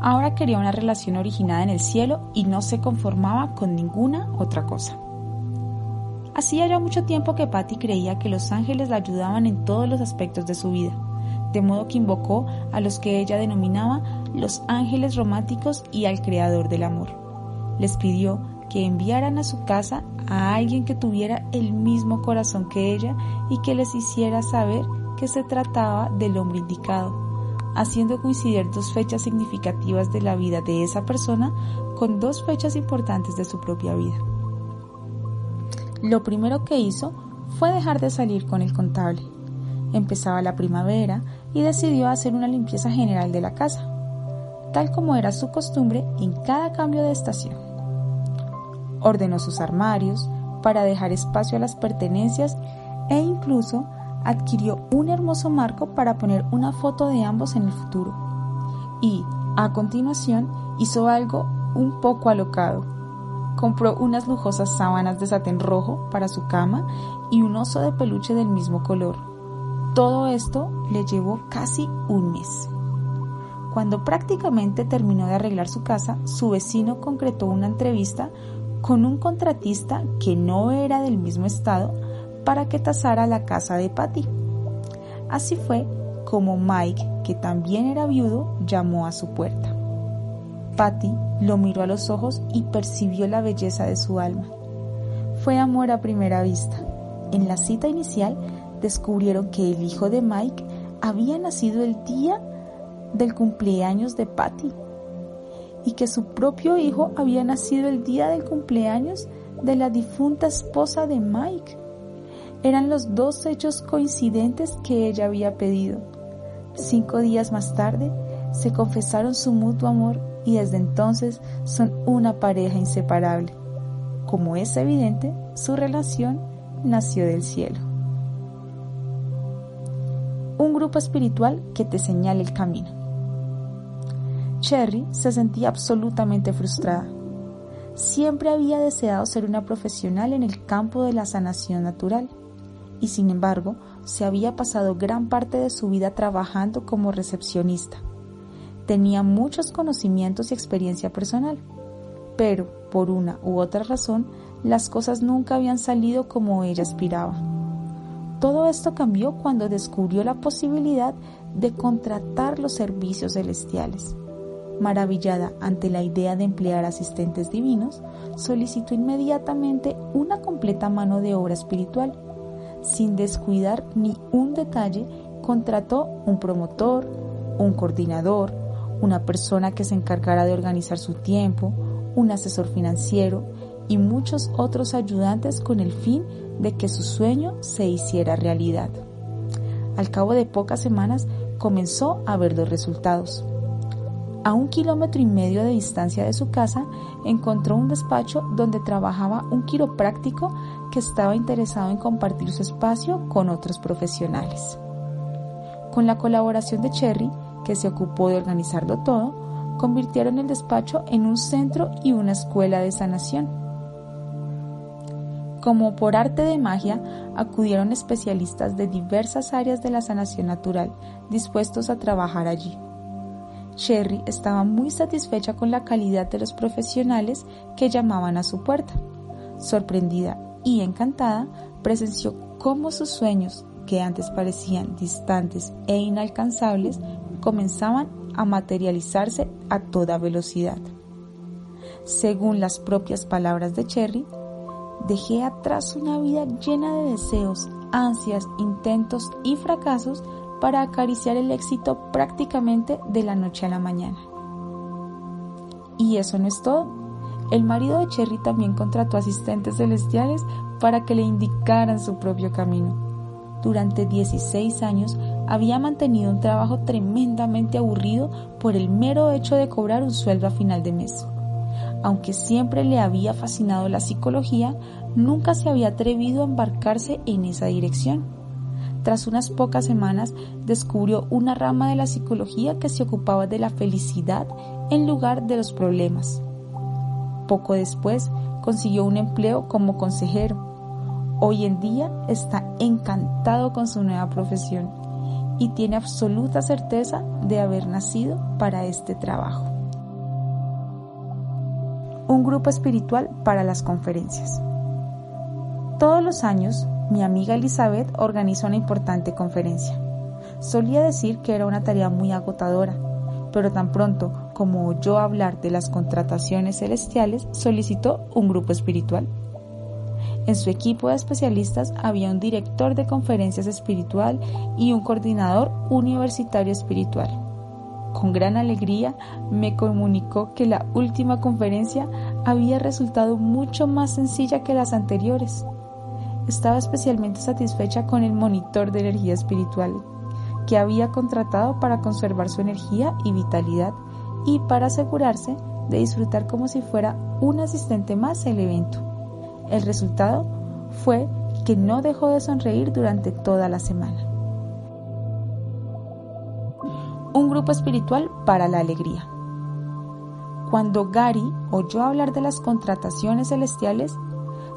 Ahora quería una relación originada en el cielo y no se conformaba con ninguna otra cosa. Hacía ya mucho tiempo que Patty creía que los ángeles la ayudaban en todos los aspectos de su vida, de modo que invocó a los que ella denominaba los ángeles románticos y al creador del amor. Les pidió que enviaran a su casa a alguien que tuviera el mismo corazón que ella y que les hiciera saber que se trataba del hombre indicado, haciendo coincidir dos fechas significativas de la vida de esa persona con dos fechas importantes de su propia vida. Lo primero que hizo fue dejar de salir con el contable. Empezaba la primavera y decidió hacer una limpieza general de la casa, tal como era su costumbre en cada cambio de estación. Ordenó sus armarios para dejar espacio a las pertenencias e incluso adquirió un hermoso marco para poner una foto de ambos en el futuro. Y, a continuación, hizo algo un poco alocado. Compró unas lujosas sábanas de satén rojo para su cama y un oso de peluche del mismo color. Todo esto le llevó casi un mes. Cuando prácticamente terminó de arreglar su casa, su vecino concretó una entrevista con un contratista que no era del mismo estado para que tasara la casa de Patty. Así fue como Mike, que también era viudo, llamó a su puerta. Patty lo miró a los ojos y percibió la belleza de su alma. Fue amor a primera vista. En la cita inicial descubrieron que el hijo de Mike había nacido el día del cumpleaños de Patty y que su propio hijo había nacido el día del cumpleaños de la difunta esposa de Mike. Eran los dos hechos coincidentes que ella había pedido. Cinco días más tarde se confesaron su mutuo amor y desde entonces son una pareja inseparable. Como es evidente, su relación nació del cielo. Un grupo espiritual que te señale el camino. Cherry se sentía absolutamente frustrada. Siempre había deseado ser una profesional en el campo de la sanación natural y sin embargo se había pasado gran parte de su vida trabajando como recepcionista. Tenía muchos conocimientos y experiencia personal, pero por una u otra razón las cosas nunca habían salido como ella aspiraba. Todo esto cambió cuando descubrió la posibilidad de contratar los servicios celestiales. Maravillada ante la idea de emplear asistentes divinos, solicitó inmediatamente una completa mano de obra espiritual sin descuidar ni un detalle, contrató un promotor, un coordinador, una persona que se encargara de organizar su tiempo, un asesor financiero y muchos otros ayudantes con el fin de que su sueño se hiciera realidad. Al cabo de pocas semanas comenzó a ver los resultados. A un kilómetro y medio de distancia de su casa encontró un despacho donde trabajaba un quiropráctico que estaba interesado en compartir su espacio con otros profesionales. Con la colaboración de Cherry, que se ocupó de organizarlo todo, convirtieron el despacho en un centro y una escuela de sanación. Como por arte de magia, acudieron especialistas de diversas áreas de la sanación natural, dispuestos a trabajar allí. Cherry estaba muy satisfecha con la calidad de los profesionales que llamaban a su puerta. Sorprendida y encantada, presenció cómo sus sueños, que antes parecían distantes e inalcanzables, comenzaban a materializarse a toda velocidad. Según las propias palabras de Cherry, dejé atrás una vida llena de deseos, ansias, intentos y fracasos para acariciar el éxito prácticamente de la noche a la mañana. Y eso no es todo. El marido de Cherry también contrató asistentes celestiales para que le indicaran su propio camino. Durante 16 años había mantenido un trabajo tremendamente aburrido por el mero hecho de cobrar un sueldo a final de mes. aunque siempre le había fascinado la psicología, nunca se había atrevido a embarcarse en esa dirección. Tras unas pocas semanas descubrió una rama de la psicología que se ocupaba de la felicidad en lugar de los problemas. Poco después consiguió un empleo como consejero. Hoy en día está encantado con su nueva profesión y tiene absoluta certeza de haber nacido para este trabajo. Un grupo espiritual para las conferencias. Todos los años, mi amiga Elizabeth organiza una importante conferencia. Solía decir que era una tarea muy agotadora, pero tan pronto como oyó hablar de las contrataciones celestiales, solicitó un grupo espiritual. En su equipo de especialistas había un director de conferencias espiritual y un coordinador universitario espiritual. Con gran alegría me comunicó que la última conferencia había resultado mucho más sencilla que las anteriores. Estaba especialmente satisfecha con el monitor de energía espiritual que había contratado para conservar su energía y vitalidad y para asegurarse de disfrutar como si fuera un asistente más el evento. El resultado fue que no dejó de sonreír durante toda la semana. Un grupo espiritual para la alegría. Cuando Gary oyó hablar de las contrataciones celestiales,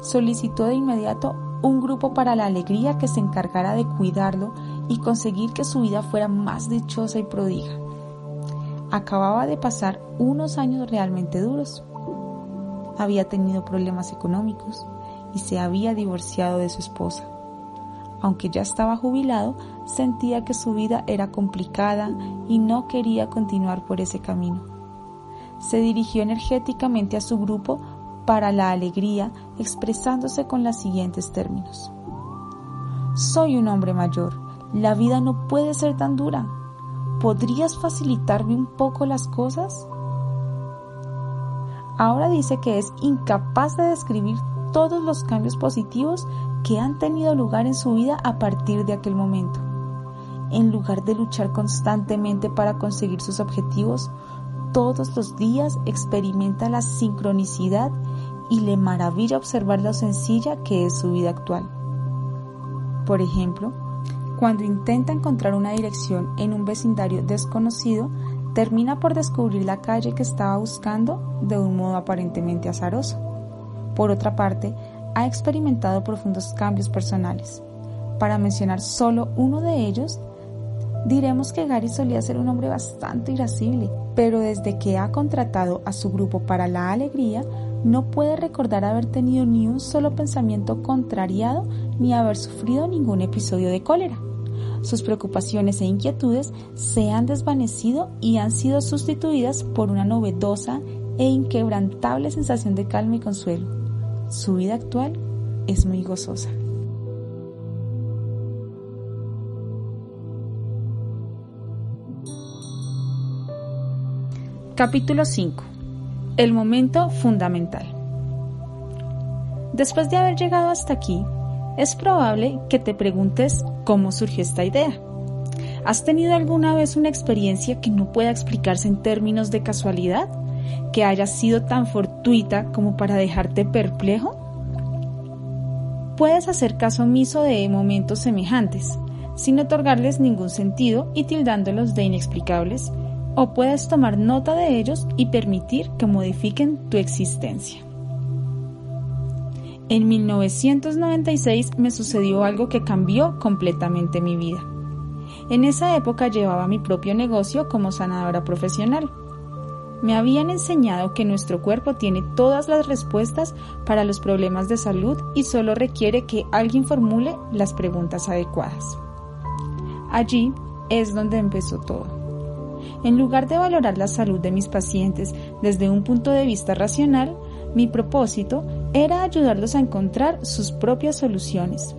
solicitó de inmediato un grupo para la alegría que se encargara de cuidarlo y conseguir que su vida fuera más dichosa y prodiga. Acababa de pasar unos años realmente duros había tenido problemas económicos y se había divorciado de su esposa. Aunque ya estaba jubilado, sentía que su vida era complicada y no quería continuar por ese camino. Se dirigió energéticamente a su grupo para la alegría, expresándose con los siguientes términos. Soy un hombre mayor, la vida no puede ser tan dura. ¿Podrías facilitarme un poco las cosas? ahora dice que es incapaz de describir todos los cambios positivos que han tenido lugar en su vida a partir de aquel momento. En lugar de luchar constantemente para conseguir sus objetivos, todos los días experimenta la sincronicidad y le maravilla observar lo sencilla que es su vida actual. Por ejemplo, cuando intenta encontrar una dirección en un vecindario desconocido, termina por descubrir la calle que estaba buscando de un modo aparentemente azaroso. Por otra parte, ha experimentado profundos cambios personales. Para mencionar solo uno de ellos, diremos que Gary solía ser un hombre bastante irascible, pero desde que ha contratado a su grupo para la alegría, no puede recordar haber tenido ni un solo pensamiento contrariado ni haber sufrido ningún episodio de cólera. Sus preocupaciones e inquietudes se han desvanecido y han sido sustituidas por una novedosa e inquebrantable sensación de calma y consuelo. Su vida actual es muy gozosa. Capítulo 5. El momento fundamental. Después de haber llegado hasta aquí, es probable que te preguntes cómo surgió esta idea. ¿Has tenido alguna vez una experiencia que no pueda explicarse en términos de casualidad? ¿Que haya sido tan fortuita como para dejarte perplejo? Puedes hacer caso omiso de momentos semejantes, sin otorgarles ningún sentido y tildándolos de inexplicables, o puedes tomar nota de ellos y permitir que modifiquen tu existencia. En 1996 me sucedió algo que cambió completamente mi vida. En esa época llevaba mi propio negocio como sanadora profesional. Me habían enseñado que nuestro cuerpo tiene todas las respuestas para los problemas de salud y solo requiere que alguien formule las preguntas adecuadas. Allí es donde empezó todo. En lugar de valorar la salud de mis pacientes desde un punto de vista racional, mi propósito era ayudarlos a encontrar sus propias soluciones.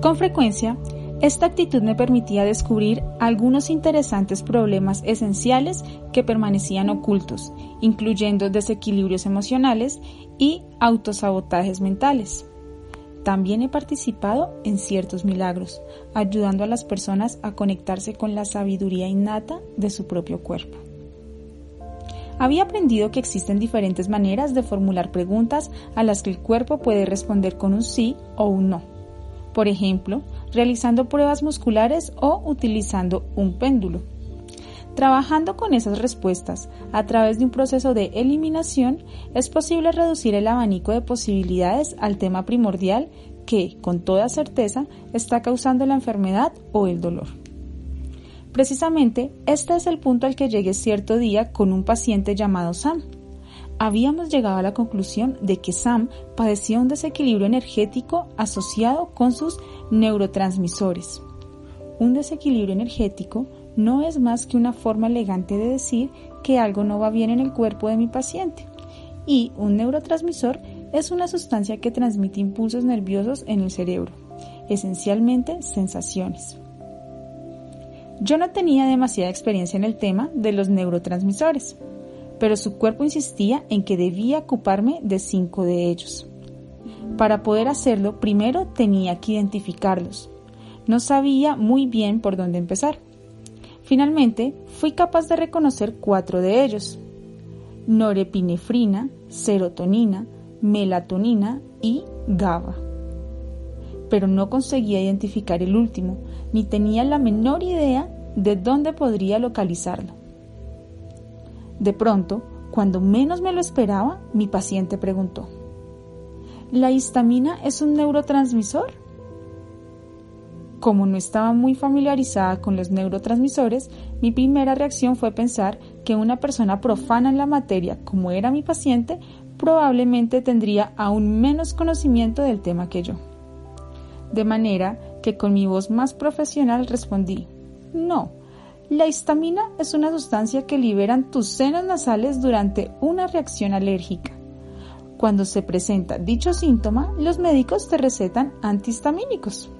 Con frecuencia, esta actitud me permitía descubrir algunos interesantes problemas esenciales que permanecían ocultos, incluyendo desequilibrios emocionales y autosabotajes mentales. También he participado en ciertos milagros, ayudando a las personas a conectarse con la sabiduría innata de su propio cuerpo. Había aprendido que existen diferentes maneras de formular preguntas a las que el cuerpo puede responder con un sí o un no. Por ejemplo, realizando pruebas musculares o utilizando un péndulo. Trabajando con esas respuestas a través de un proceso de eliminación, es posible reducir el abanico de posibilidades al tema primordial que, con toda certeza, está causando la enfermedad o el dolor. Precisamente, este es el punto al que llegué cierto día con un paciente llamado Sam. Habíamos llegado a la conclusión de que Sam padecía un desequilibrio energético asociado con sus neurotransmisores. Un desequilibrio energético no es más que una forma elegante de decir que algo no va bien en el cuerpo de mi paciente. Y un neurotransmisor es una sustancia que transmite impulsos nerviosos en el cerebro, esencialmente sensaciones. Yo no tenía demasiada experiencia en el tema de los neurotransmisores, pero su cuerpo insistía en que debía ocuparme de cinco de ellos. Para poder hacerlo, primero tenía que identificarlos. No sabía muy bien por dónde empezar. Finalmente, fui capaz de reconocer cuatro de ellos. Norepinefrina, serotonina, melatonina y GABA. Pero no conseguía identificar el último, ni tenía la menor idea de dónde podría localizarlo. De pronto, cuando menos me lo esperaba, mi paciente preguntó, ¿La histamina es un neurotransmisor? Como no estaba muy familiarizada con los neurotransmisores, mi primera reacción fue pensar que una persona profana en la materia, como era mi paciente, probablemente tendría aún menos conocimiento del tema que yo. De manera que con mi voz más profesional respondí, no, la histamina es una sustancia que liberan tus senos nasales durante una reacción alérgica. Cuando se presenta dicho síntoma, los médicos te recetan antihistamínicos.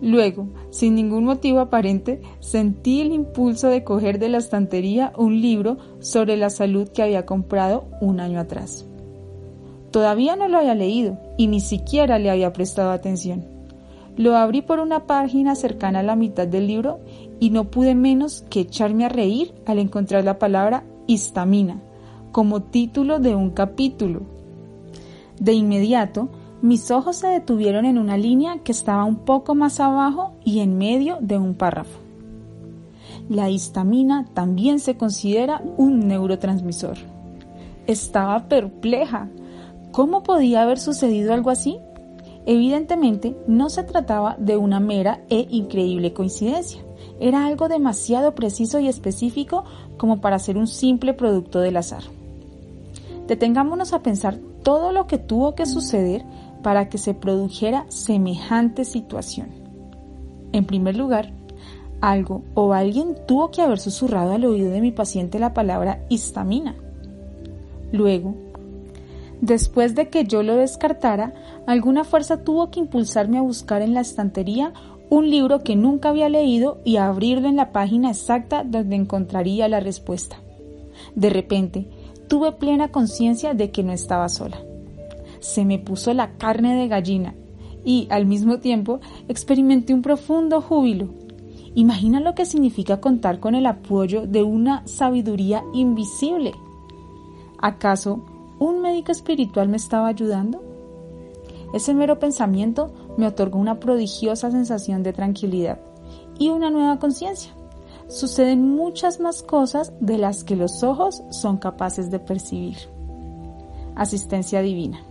Luego, sin ningún motivo aparente, sentí el impulso de coger de la estantería un libro sobre la salud que había comprado un año atrás. Todavía no lo había leído y ni siquiera le había prestado atención. Lo abrí por una página cercana a la mitad del libro y no pude menos que echarme a reír al encontrar la palabra histamina como título de un capítulo. De inmediato, mis ojos se detuvieron en una línea que estaba un poco más abajo y en medio de un párrafo. La histamina también se considera un neurotransmisor. Estaba perpleja. ¿Cómo podía haber sucedido algo así? Evidentemente, no se trataba de una mera e increíble coincidencia. Era algo demasiado preciso y específico como para ser un simple producto del azar. Detengámonos a pensar todo lo que tuvo que suceder para que se produjera semejante situación. En primer lugar, algo o alguien tuvo que haber susurrado al oído de mi paciente la palabra histamina. Luego, después de que yo lo descartara, alguna fuerza tuvo que impulsarme a buscar en la estantería un libro que nunca había leído y a abrirlo en la página exacta donde encontraría la respuesta. De repente, tuve plena conciencia de que no estaba sola se me puso la carne de gallina y al mismo tiempo experimenté un profundo júbilo. Imagina lo que significa contar con el apoyo de una sabiduría invisible. ¿Acaso un médico espiritual me estaba ayudando? Ese mero pensamiento me otorgó una prodigiosa sensación de tranquilidad y una nueva conciencia. Suceden muchas más cosas de las que los ojos son capaces de percibir. Asistencia divina.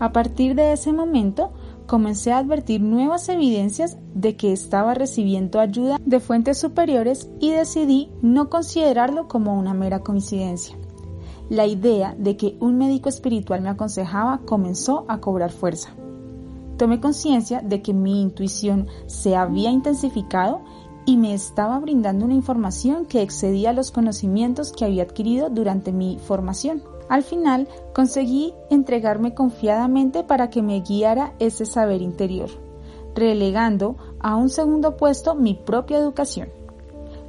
A partir de ese momento, comencé a advertir nuevas evidencias de que estaba recibiendo ayuda de fuentes superiores y decidí no considerarlo como una mera coincidencia. La idea de que un médico espiritual me aconsejaba comenzó a cobrar fuerza. Tomé conciencia de que mi intuición se había intensificado y me estaba brindando una información que excedía los conocimientos que había adquirido durante mi formación. Al final conseguí entregarme confiadamente para que me guiara ese saber interior, relegando a un segundo puesto mi propia educación.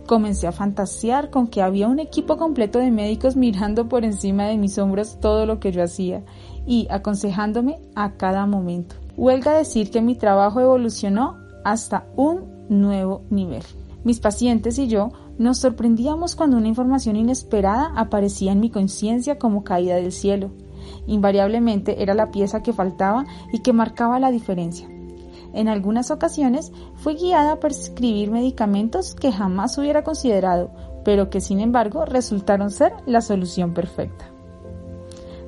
Comencé a fantasear con que había un equipo completo de médicos mirando por encima de mis hombros todo lo que yo hacía y aconsejándome a cada momento. Huelga decir que mi trabajo evolucionó hasta un nuevo nivel. Mis pacientes y yo Nos sorprendíamos cuando una información inesperada aparecía en mi conciencia como caída del cielo. Invariablemente era la pieza que faltaba y que marcaba la diferencia. En algunas ocasiones fui guiada a prescribir medicamentos que jamás hubiera considerado, pero que sin embargo resultaron ser la solución perfecta.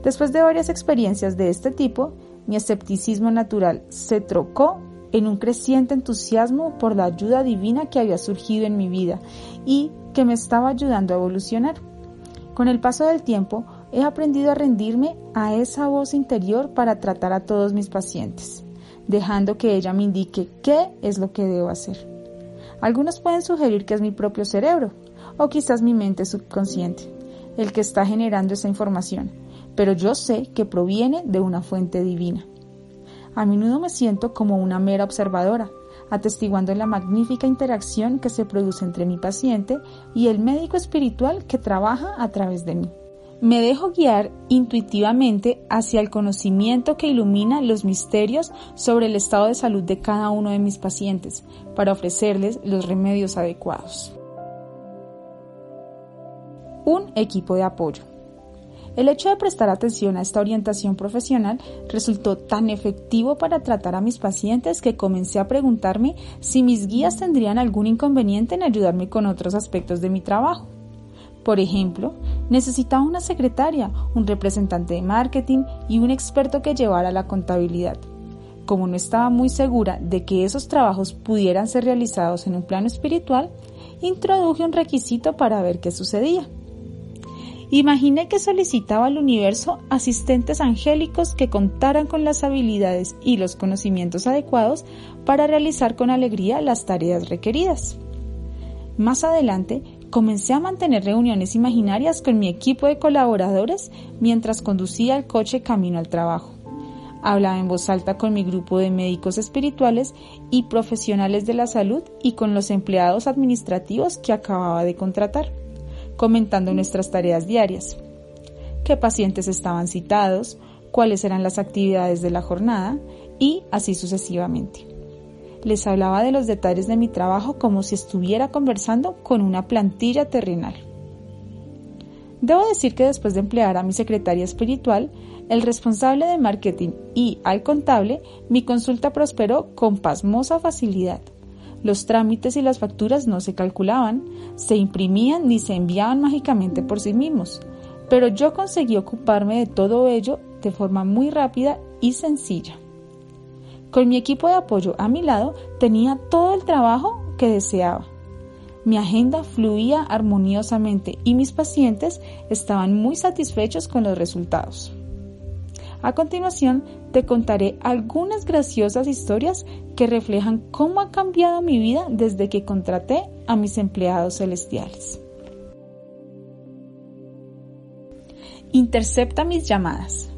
Después de varias experiencias de este tipo, mi escepticismo natural se trocó en un creciente entusiasmo por la ayuda divina que había surgido en mi vida y que me estaba ayudando a evolucionar. Con el paso del tiempo, he aprendido a rendirme a esa voz interior para tratar a todos mis pacientes, dejando que ella me indique qué es lo que debo hacer. Algunos pueden sugerir que es mi propio cerebro, o quizás mi mente subconsciente, el que está generando esa información, pero yo sé que proviene de una fuente divina. A menudo me siento como una mera observadora, atestiguando la magnífica interacción que se produce entre mi paciente y el médico espiritual que trabaja a través de mí. Me dejo guiar intuitivamente hacia el conocimiento que ilumina los misterios sobre el estado de salud de cada uno de mis pacientes para ofrecerles los remedios adecuados. Un equipo de apoyo. El hecho de prestar atención a esta orientación profesional resultó tan efectivo para tratar a mis pacientes que comencé a preguntarme si mis guías tendrían algún inconveniente en ayudarme con otros aspectos de mi trabajo. Por ejemplo, necesitaba una secretaria, un representante de marketing y un experto que llevara la contabilidad. Como no estaba muy segura de que esos trabajos pudieran ser realizados en un plano espiritual, introduje un requisito para ver qué sucedía. Imaginé que solicitaba al universo asistentes angélicos que contaran con las habilidades y los conocimientos adecuados para realizar con alegría las tareas requeridas. Más adelante, comencé a mantener reuniones imaginarias con mi equipo de colaboradores mientras conducía el coche camino al trabajo. Hablaba en voz alta con mi grupo de médicos espirituales y profesionales de la salud y con los empleados administrativos que acababa de contratar comentando nuestras tareas diarias, qué pacientes estaban citados, cuáles eran las actividades de la jornada y así sucesivamente. Les hablaba de los detalles de mi trabajo como si estuviera conversando con una plantilla terrenal. Debo decir que después de emplear a mi secretaria espiritual, el responsable de marketing y al contable, mi consulta prosperó con pasmosa facilidad. Los trámites y las facturas no se calculaban, se imprimían ni se enviaban mágicamente por sí mismos, pero yo conseguí ocuparme de todo ello de forma muy rápida y sencilla. Con mi equipo de apoyo a mi lado tenía todo el trabajo que deseaba. Mi agenda fluía armoniosamente y mis pacientes estaban muy satisfechos con los resultados. A continuación, te contaré algunas graciosas historias que reflejan cómo ha cambiado mi vida desde que contraté a mis empleados celestiales. Intercepta mis llamadas.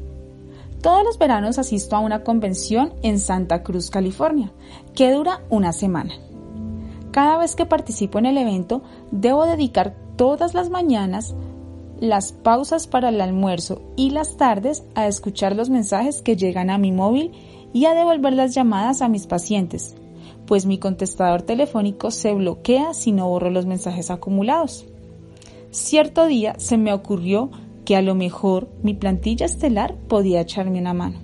Todos los veranos asisto a una convención en Santa Cruz, California, que dura una semana. Cada vez que participo en el evento, debo dedicar todas las mañanas las pausas para el almuerzo y las tardes a escuchar los mensajes que llegan a mi móvil y a devolver las llamadas a mis pacientes, pues mi contestador telefónico se bloquea si no borro los mensajes acumulados. Cierto día se me ocurrió que a lo mejor mi plantilla estelar podía echarme una mano.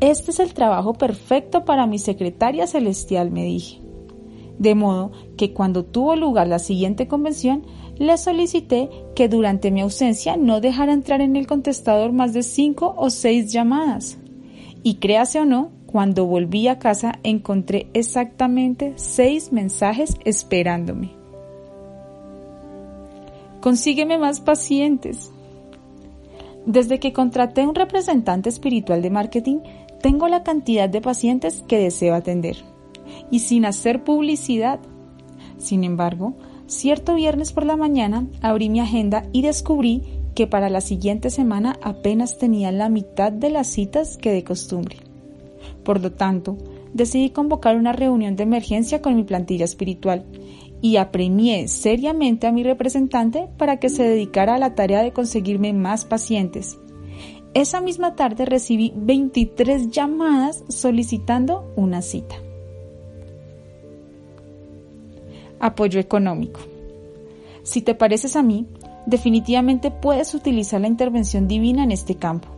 Este es el trabajo perfecto para mi secretaria celestial, me dije. De modo que cuando tuvo lugar la siguiente convención, le solicité que durante mi ausencia no dejara entrar en el contestador más de cinco o seis llamadas. Y créase o no, cuando volví a casa encontré exactamente seis mensajes esperándome. Consígueme más pacientes. Desde que contraté un representante espiritual de marketing, tengo la cantidad de pacientes que deseo atender. Y sin hacer publicidad. Sin embargo, Cierto viernes por la mañana abrí mi agenda y descubrí que para la siguiente semana apenas tenía la mitad de las citas que de costumbre. Por lo tanto, decidí convocar una reunión de emergencia con mi plantilla espiritual y apremié seriamente a mi representante para que se dedicara a la tarea de conseguirme más pacientes. Esa misma tarde recibí 23 llamadas solicitando una cita. Apoyo económico. Si te pareces a mí, definitivamente puedes utilizar la intervención divina en este campo.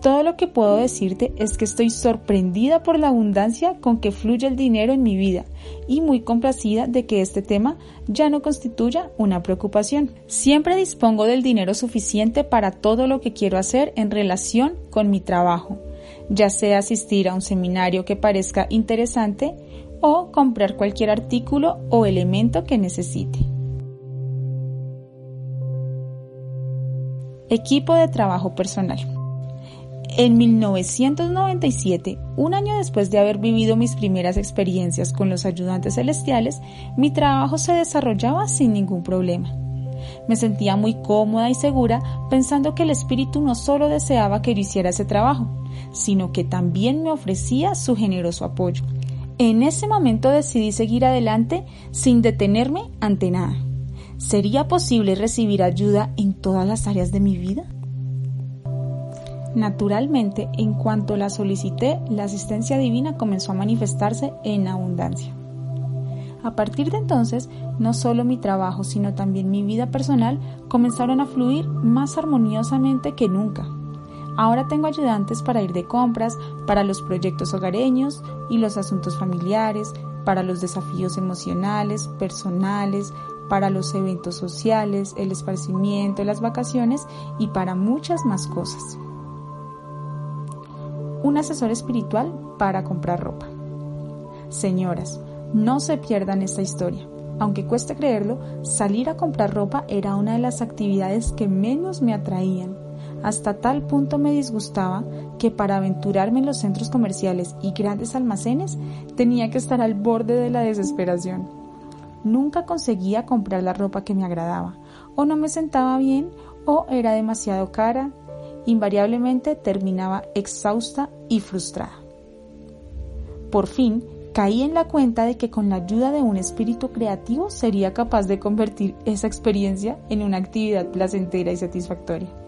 Todo lo que puedo decirte es que estoy sorprendida por la abundancia con que fluye el dinero en mi vida y muy complacida de que este tema ya no constituya una preocupación. Siempre dispongo del dinero suficiente para todo lo que quiero hacer en relación con mi trabajo, ya sea asistir a un seminario que parezca interesante o comprar cualquier artículo o elemento que necesite. Equipo de trabajo personal. En 1997, un año después de haber vivido mis primeras experiencias con los ayudantes celestiales, mi trabajo se desarrollaba sin ningún problema. Me sentía muy cómoda y segura pensando que el Espíritu no solo deseaba que yo hiciera ese trabajo, sino que también me ofrecía su generoso apoyo. En ese momento decidí seguir adelante sin detenerme ante nada. ¿Sería posible recibir ayuda en todas las áreas de mi vida? Naturalmente, en cuanto la solicité, la asistencia divina comenzó a manifestarse en abundancia. A partir de entonces, no solo mi trabajo, sino también mi vida personal comenzaron a fluir más armoniosamente que nunca. Ahora tengo ayudantes para ir de compras, para los proyectos hogareños y los asuntos familiares, para los desafíos emocionales, personales, para los eventos sociales, el esparcimiento, las vacaciones y para muchas más cosas un asesor espiritual para comprar ropa. Señoras, no se pierdan esta historia. Aunque cueste creerlo, salir a comprar ropa era una de las actividades que menos me atraían. Hasta tal punto me disgustaba que para aventurarme en los centros comerciales y grandes almacenes tenía que estar al borde de la desesperación. Nunca conseguía comprar la ropa que me agradaba, o no me sentaba bien, o era demasiado cara, invariablemente terminaba exhausta y frustrada. Por fin, caí en la cuenta de que con la ayuda de un espíritu creativo sería capaz de convertir esa experiencia en una actividad placentera y satisfactoria.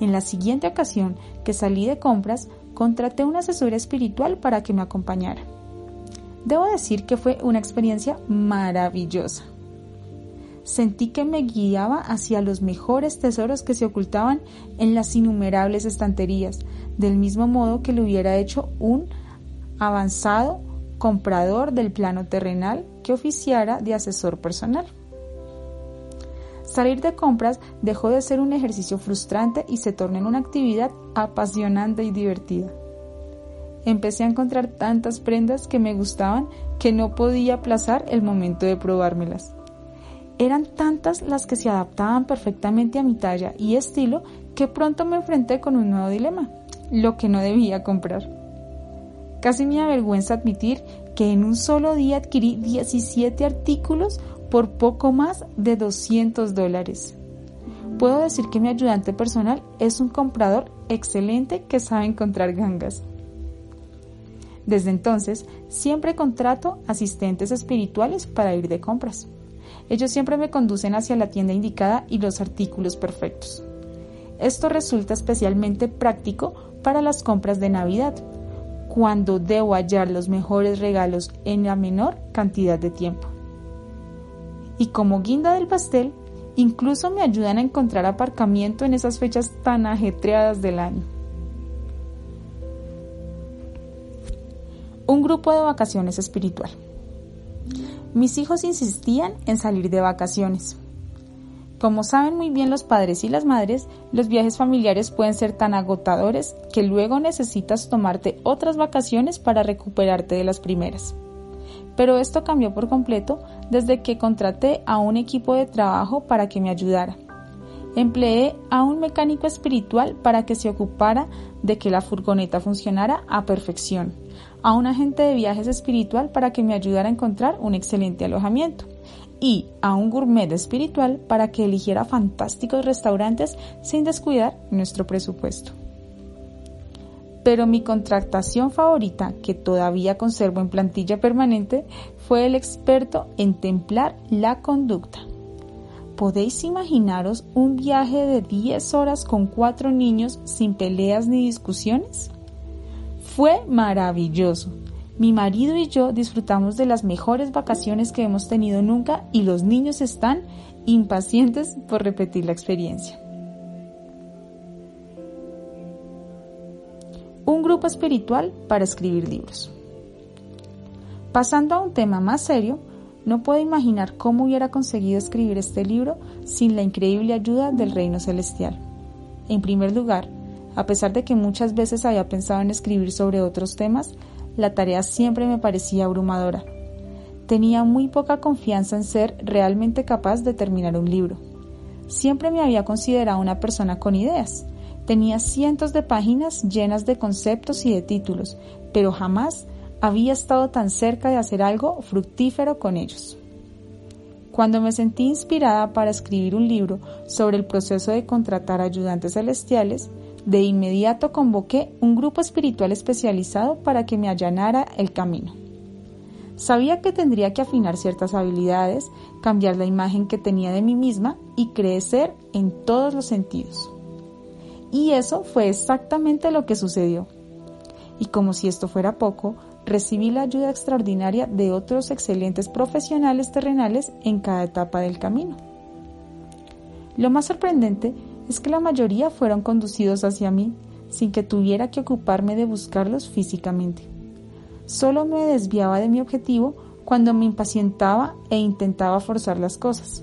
En la siguiente ocasión que salí de compras, contraté un asesor espiritual para que me acompañara. Debo decir que fue una experiencia maravillosa sentí que me guiaba hacia los mejores tesoros que se ocultaban en las innumerables estanterías, del mismo modo que lo hubiera hecho un avanzado comprador del plano terrenal que oficiara de asesor personal. Salir de compras dejó de ser un ejercicio frustrante y se tornó en una actividad apasionante y divertida. Empecé a encontrar tantas prendas que me gustaban que no podía aplazar el momento de probármelas. Eran tantas las que se adaptaban perfectamente a mi talla y estilo que pronto me enfrenté con un nuevo dilema, lo que no debía comprar. Casi me avergüenza admitir que en un solo día adquirí 17 artículos por poco más de 200 dólares. Puedo decir que mi ayudante personal es un comprador excelente que sabe encontrar gangas. Desde entonces, siempre contrato asistentes espirituales para ir de compras. Ellos siempre me conducen hacia la tienda indicada y los artículos perfectos. Esto resulta especialmente práctico para las compras de Navidad, cuando debo hallar los mejores regalos en la menor cantidad de tiempo. Y como guinda del pastel, incluso me ayudan a encontrar aparcamiento en esas fechas tan ajetreadas del año. Un grupo de vacaciones espiritual. Mis hijos insistían en salir de vacaciones. Como saben muy bien los padres y las madres, los viajes familiares pueden ser tan agotadores que luego necesitas tomarte otras vacaciones para recuperarte de las primeras. Pero esto cambió por completo desde que contraté a un equipo de trabajo para que me ayudara. Empleé a un mecánico espiritual para que se ocupara de que la furgoneta funcionara a perfección a un agente de viajes espiritual para que me ayudara a encontrar un excelente alojamiento y a un gourmet espiritual para que eligiera fantásticos restaurantes sin descuidar nuestro presupuesto. Pero mi contratación favorita, que todavía conservo en plantilla permanente, fue el experto en templar la conducta. ¿Podéis imaginaros un viaje de 10 horas con cuatro niños sin peleas ni discusiones? Fue maravilloso. Mi marido y yo disfrutamos de las mejores vacaciones que hemos tenido nunca y los niños están impacientes por repetir la experiencia. Un grupo espiritual para escribir libros. Pasando a un tema más serio, no puedo imaginar cómo hubiera conseguido escribir este libro sin la increíble ayuda del reino celestial. En primer lugar, a pesar de que muchas veces había pensado en escribir sobre otros temas, la tarea siempre me parecía abrumadora. Tenía muy poca confianza en ser realmente capaz de terminar un libro. Siempre me había considerado una persona con ideas. Tenía cientos de páginas llenas de conceptos y de títulos, pero jamás había estado tan cerca de hacer algo fructífero con ellos. Cuando me sentí inspirada para escribir un libro sobre el proceso de contratar ayudantes celestiales, de inmediato convoqué un grupo espiritual especializado para que me allanara el camino. Sabía que tendría que afinar ciertas habilidades, cambiar la imagen que tenía de mí misma y crecer en todos los sentidos. Y eso fue exactamente lo que sucedió. Y como si esto fuera poco, recibí la ayuda extraordinaria de otros excelentes profesionales terrenales en cada etapa del camino. Lo más sorprendente es que la mayoría fueron conducidos hacia mí sin que tuviera que ocuparme de buscarlos físicamente. Solo me desviaba de mi objetivo cuando me impacientaba e intentaba forzar las cosas.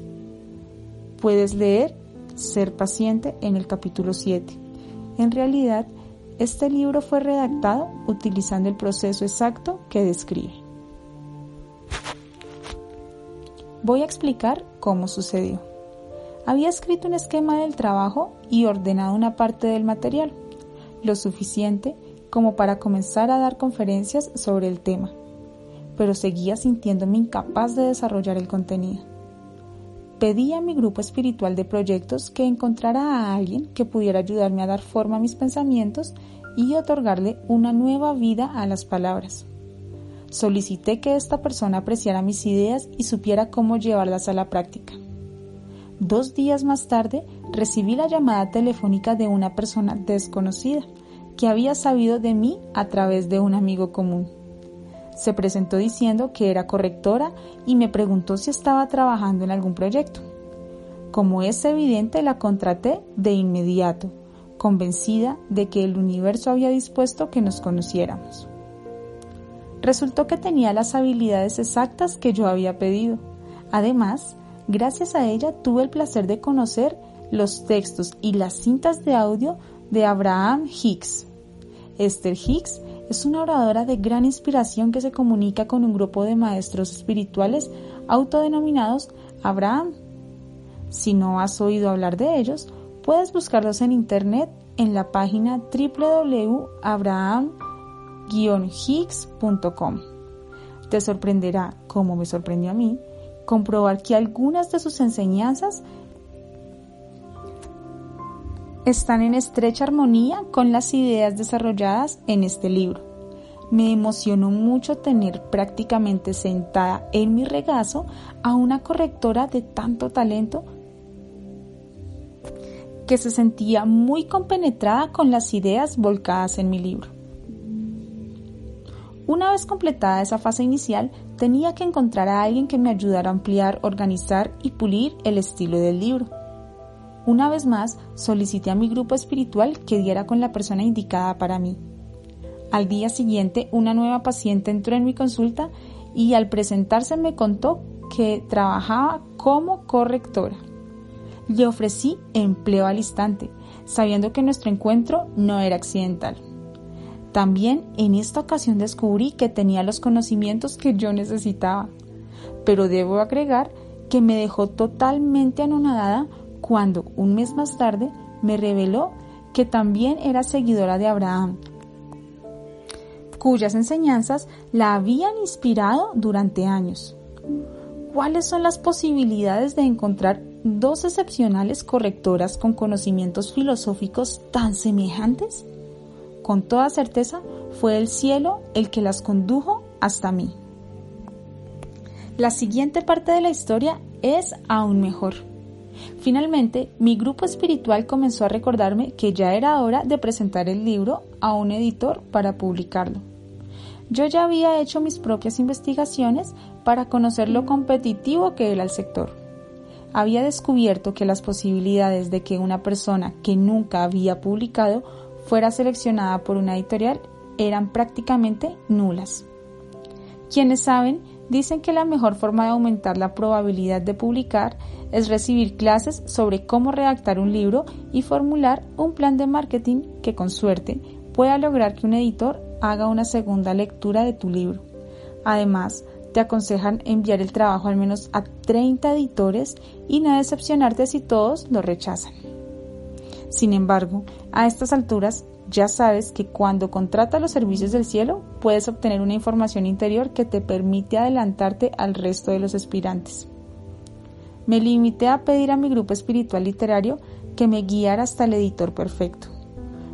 Puedes leer Ser paciente en el capítulo 7. En realidad, este libro fue redactado utilizando el proceso exacto que describe. Voy a explicar cómo sucedió. Había escrito un esquema del trabajo y ordenado una parte del material, lo suficiente como para comenzar a dar conferencias sobre el tema, pero seguía sintiéndome incapaz de desarrollar el contenido. Pedí a mi grupo espiritual de proyectos que encontrara a alguien que pudiera ayudarme a dar forma a mis pensamientos y otorgarle una nueva vida a las palabras. Solicité que esta persona apreciara mis ideas y supiera cómo llevarlas a la práctica. Dos días más tarde recibí la llamada telefónica de una persona desconocida que había sabido de mí a través de un amigo común. Se presentó diciendo que era correctora y me preguntó si estaba trabajando en algún proyecto. Como es evidente, la contraté de inmediato, convencida de que el universo había dispuesto que nos conociéramos. Resultó que tenía las habilidades exactas que yo había pedido. Además, gracias a ella tuve el placer de conocer los textos y las cintas de audio de Abraham Hicks. Esther Hicks es una oradora de gran inspiración que se comunica con un grupo de maestros espirituales autodenominados Abraham. Si no has oído hablar de ellos, puedes buscarlos en internet en la página www.abraham-hicks.com. Te sorprenderá, como me sorprendió a mí, comprobar que algunas de sus enseñanzas están en estrecha armonía con las ideas desarrolladas en este libro. Me emocionó mucho tener prácticamente sentada en mi regazo a una correctora de tanto talento que se sentía muy compenetrada con las ideas volcadas en mi libro. Una vez completada esa fase inicial, tenía que encontrar a alguien que me ayudara a ampliar, organizar y pulir el estilo del libro. Una vez más, solicité a mi grupo espiritual que diera con la persona indicada para mí. Al día siguiente, una nueva paciente entró en mi consulta y al presentarse me contó que trabajaba como correctora. Le ofrecí empleo al instante, sabiendo que nuestro encuentro no era accidental. También en esta ocasión descubrí que tenía los conocimientos que yo necesitaba, pero debo agregar que me dejó totalmente anonadada cuando, un mes más tarde, me reveló que también era seguidora de Abraham, cuyas enseñanzas la habían inspirado durante años. ¿Cuáles son las posibilidades de encontrar dos excepcionales correctoras con conocimientos filosóficos tan semejantes? Con toda certeza fue el cielo el que las condujo hasta mí. La siguiente parte de la historia es aún mejor. Finalmente, mi grupo espiritual comenzó a recordarme que ya era hora de presentar el libro a un editor para publicarlo. Yo ya había hecho mis propias investigaciones para conocer lo competitivo que era el sector. había descubierto que las posibilidades de que una persona que nunca había publicado fuera seleccionada por una editorial eran prácticamente nulas. Quienes saben dicen que la mejor forma de aumentar la probabilidad de publicar es recibir clases sobre cómo redactar un libro y formular un plan de marketing que con suerte pueda lograr que un editor haga una segunda lectura de tu libro. Además, te aconsejan enviar el trabajo al menos a 30 editores y no decepcionarte si todos lo rechazan. Sin embargo, a estas alturas ya sabes que cuando contratas los servicios del cielo puedes obtener una información interior que te permite adelantarte al resto de los aspirantes. Me limité a pedir a mi grupo espiritual literario que me guiara hasta el editor perfecto.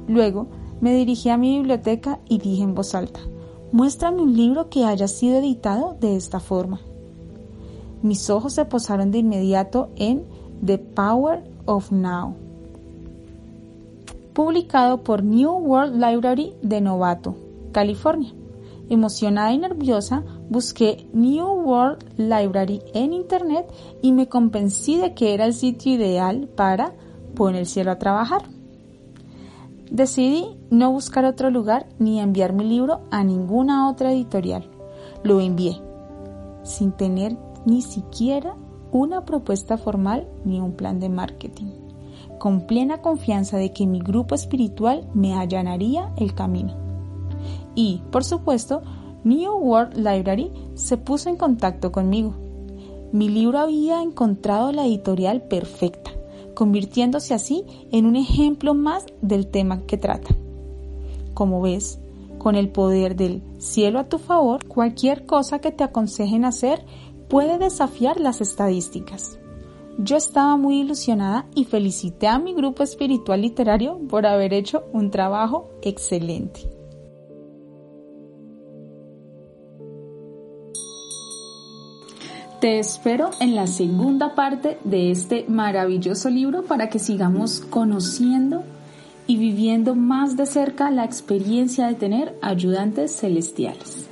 Luego me dirigí a mi biblioteca y dije en voz alta, muéstrame un libro que haya sido editado de esta forma. Mis ojos se posaron de inmediato en The Power of Now publicado por New World Library de Novato, California. Emocionada y nerviosa, busqué New World Library en Internet y me convencí de que era el sitio ideal para poner el cielo a trabajar. Decidí no buscar otro lugar ni enviar mi libro a ninguna otra editorial. Lo envié, sin tener ni siquiera una propuesta formal ni un plan de marketing con plena confianza de que mi grupo espiritual me allanaría el camino. Y, por supuesto, New World Library se puso en contacto conmigo. Mi libro había encontrado la editorial perfecta, convirtiéndose así en un ejemplo más del tema que trata. Como ves, con el poder del cielo a tu favor, cualquier cosa que te aconsejen hacer puede desafiar las estadísticas. Yo estaba muy ilusionada y felicité a mi grupo espiritual literario por haber hecho un trabajo excelente. Te espero en la segunda parte de este maravilloso libro para que sigamos conociendo y viviendo más de cerca la experiencia de tener ayudantes celestiales.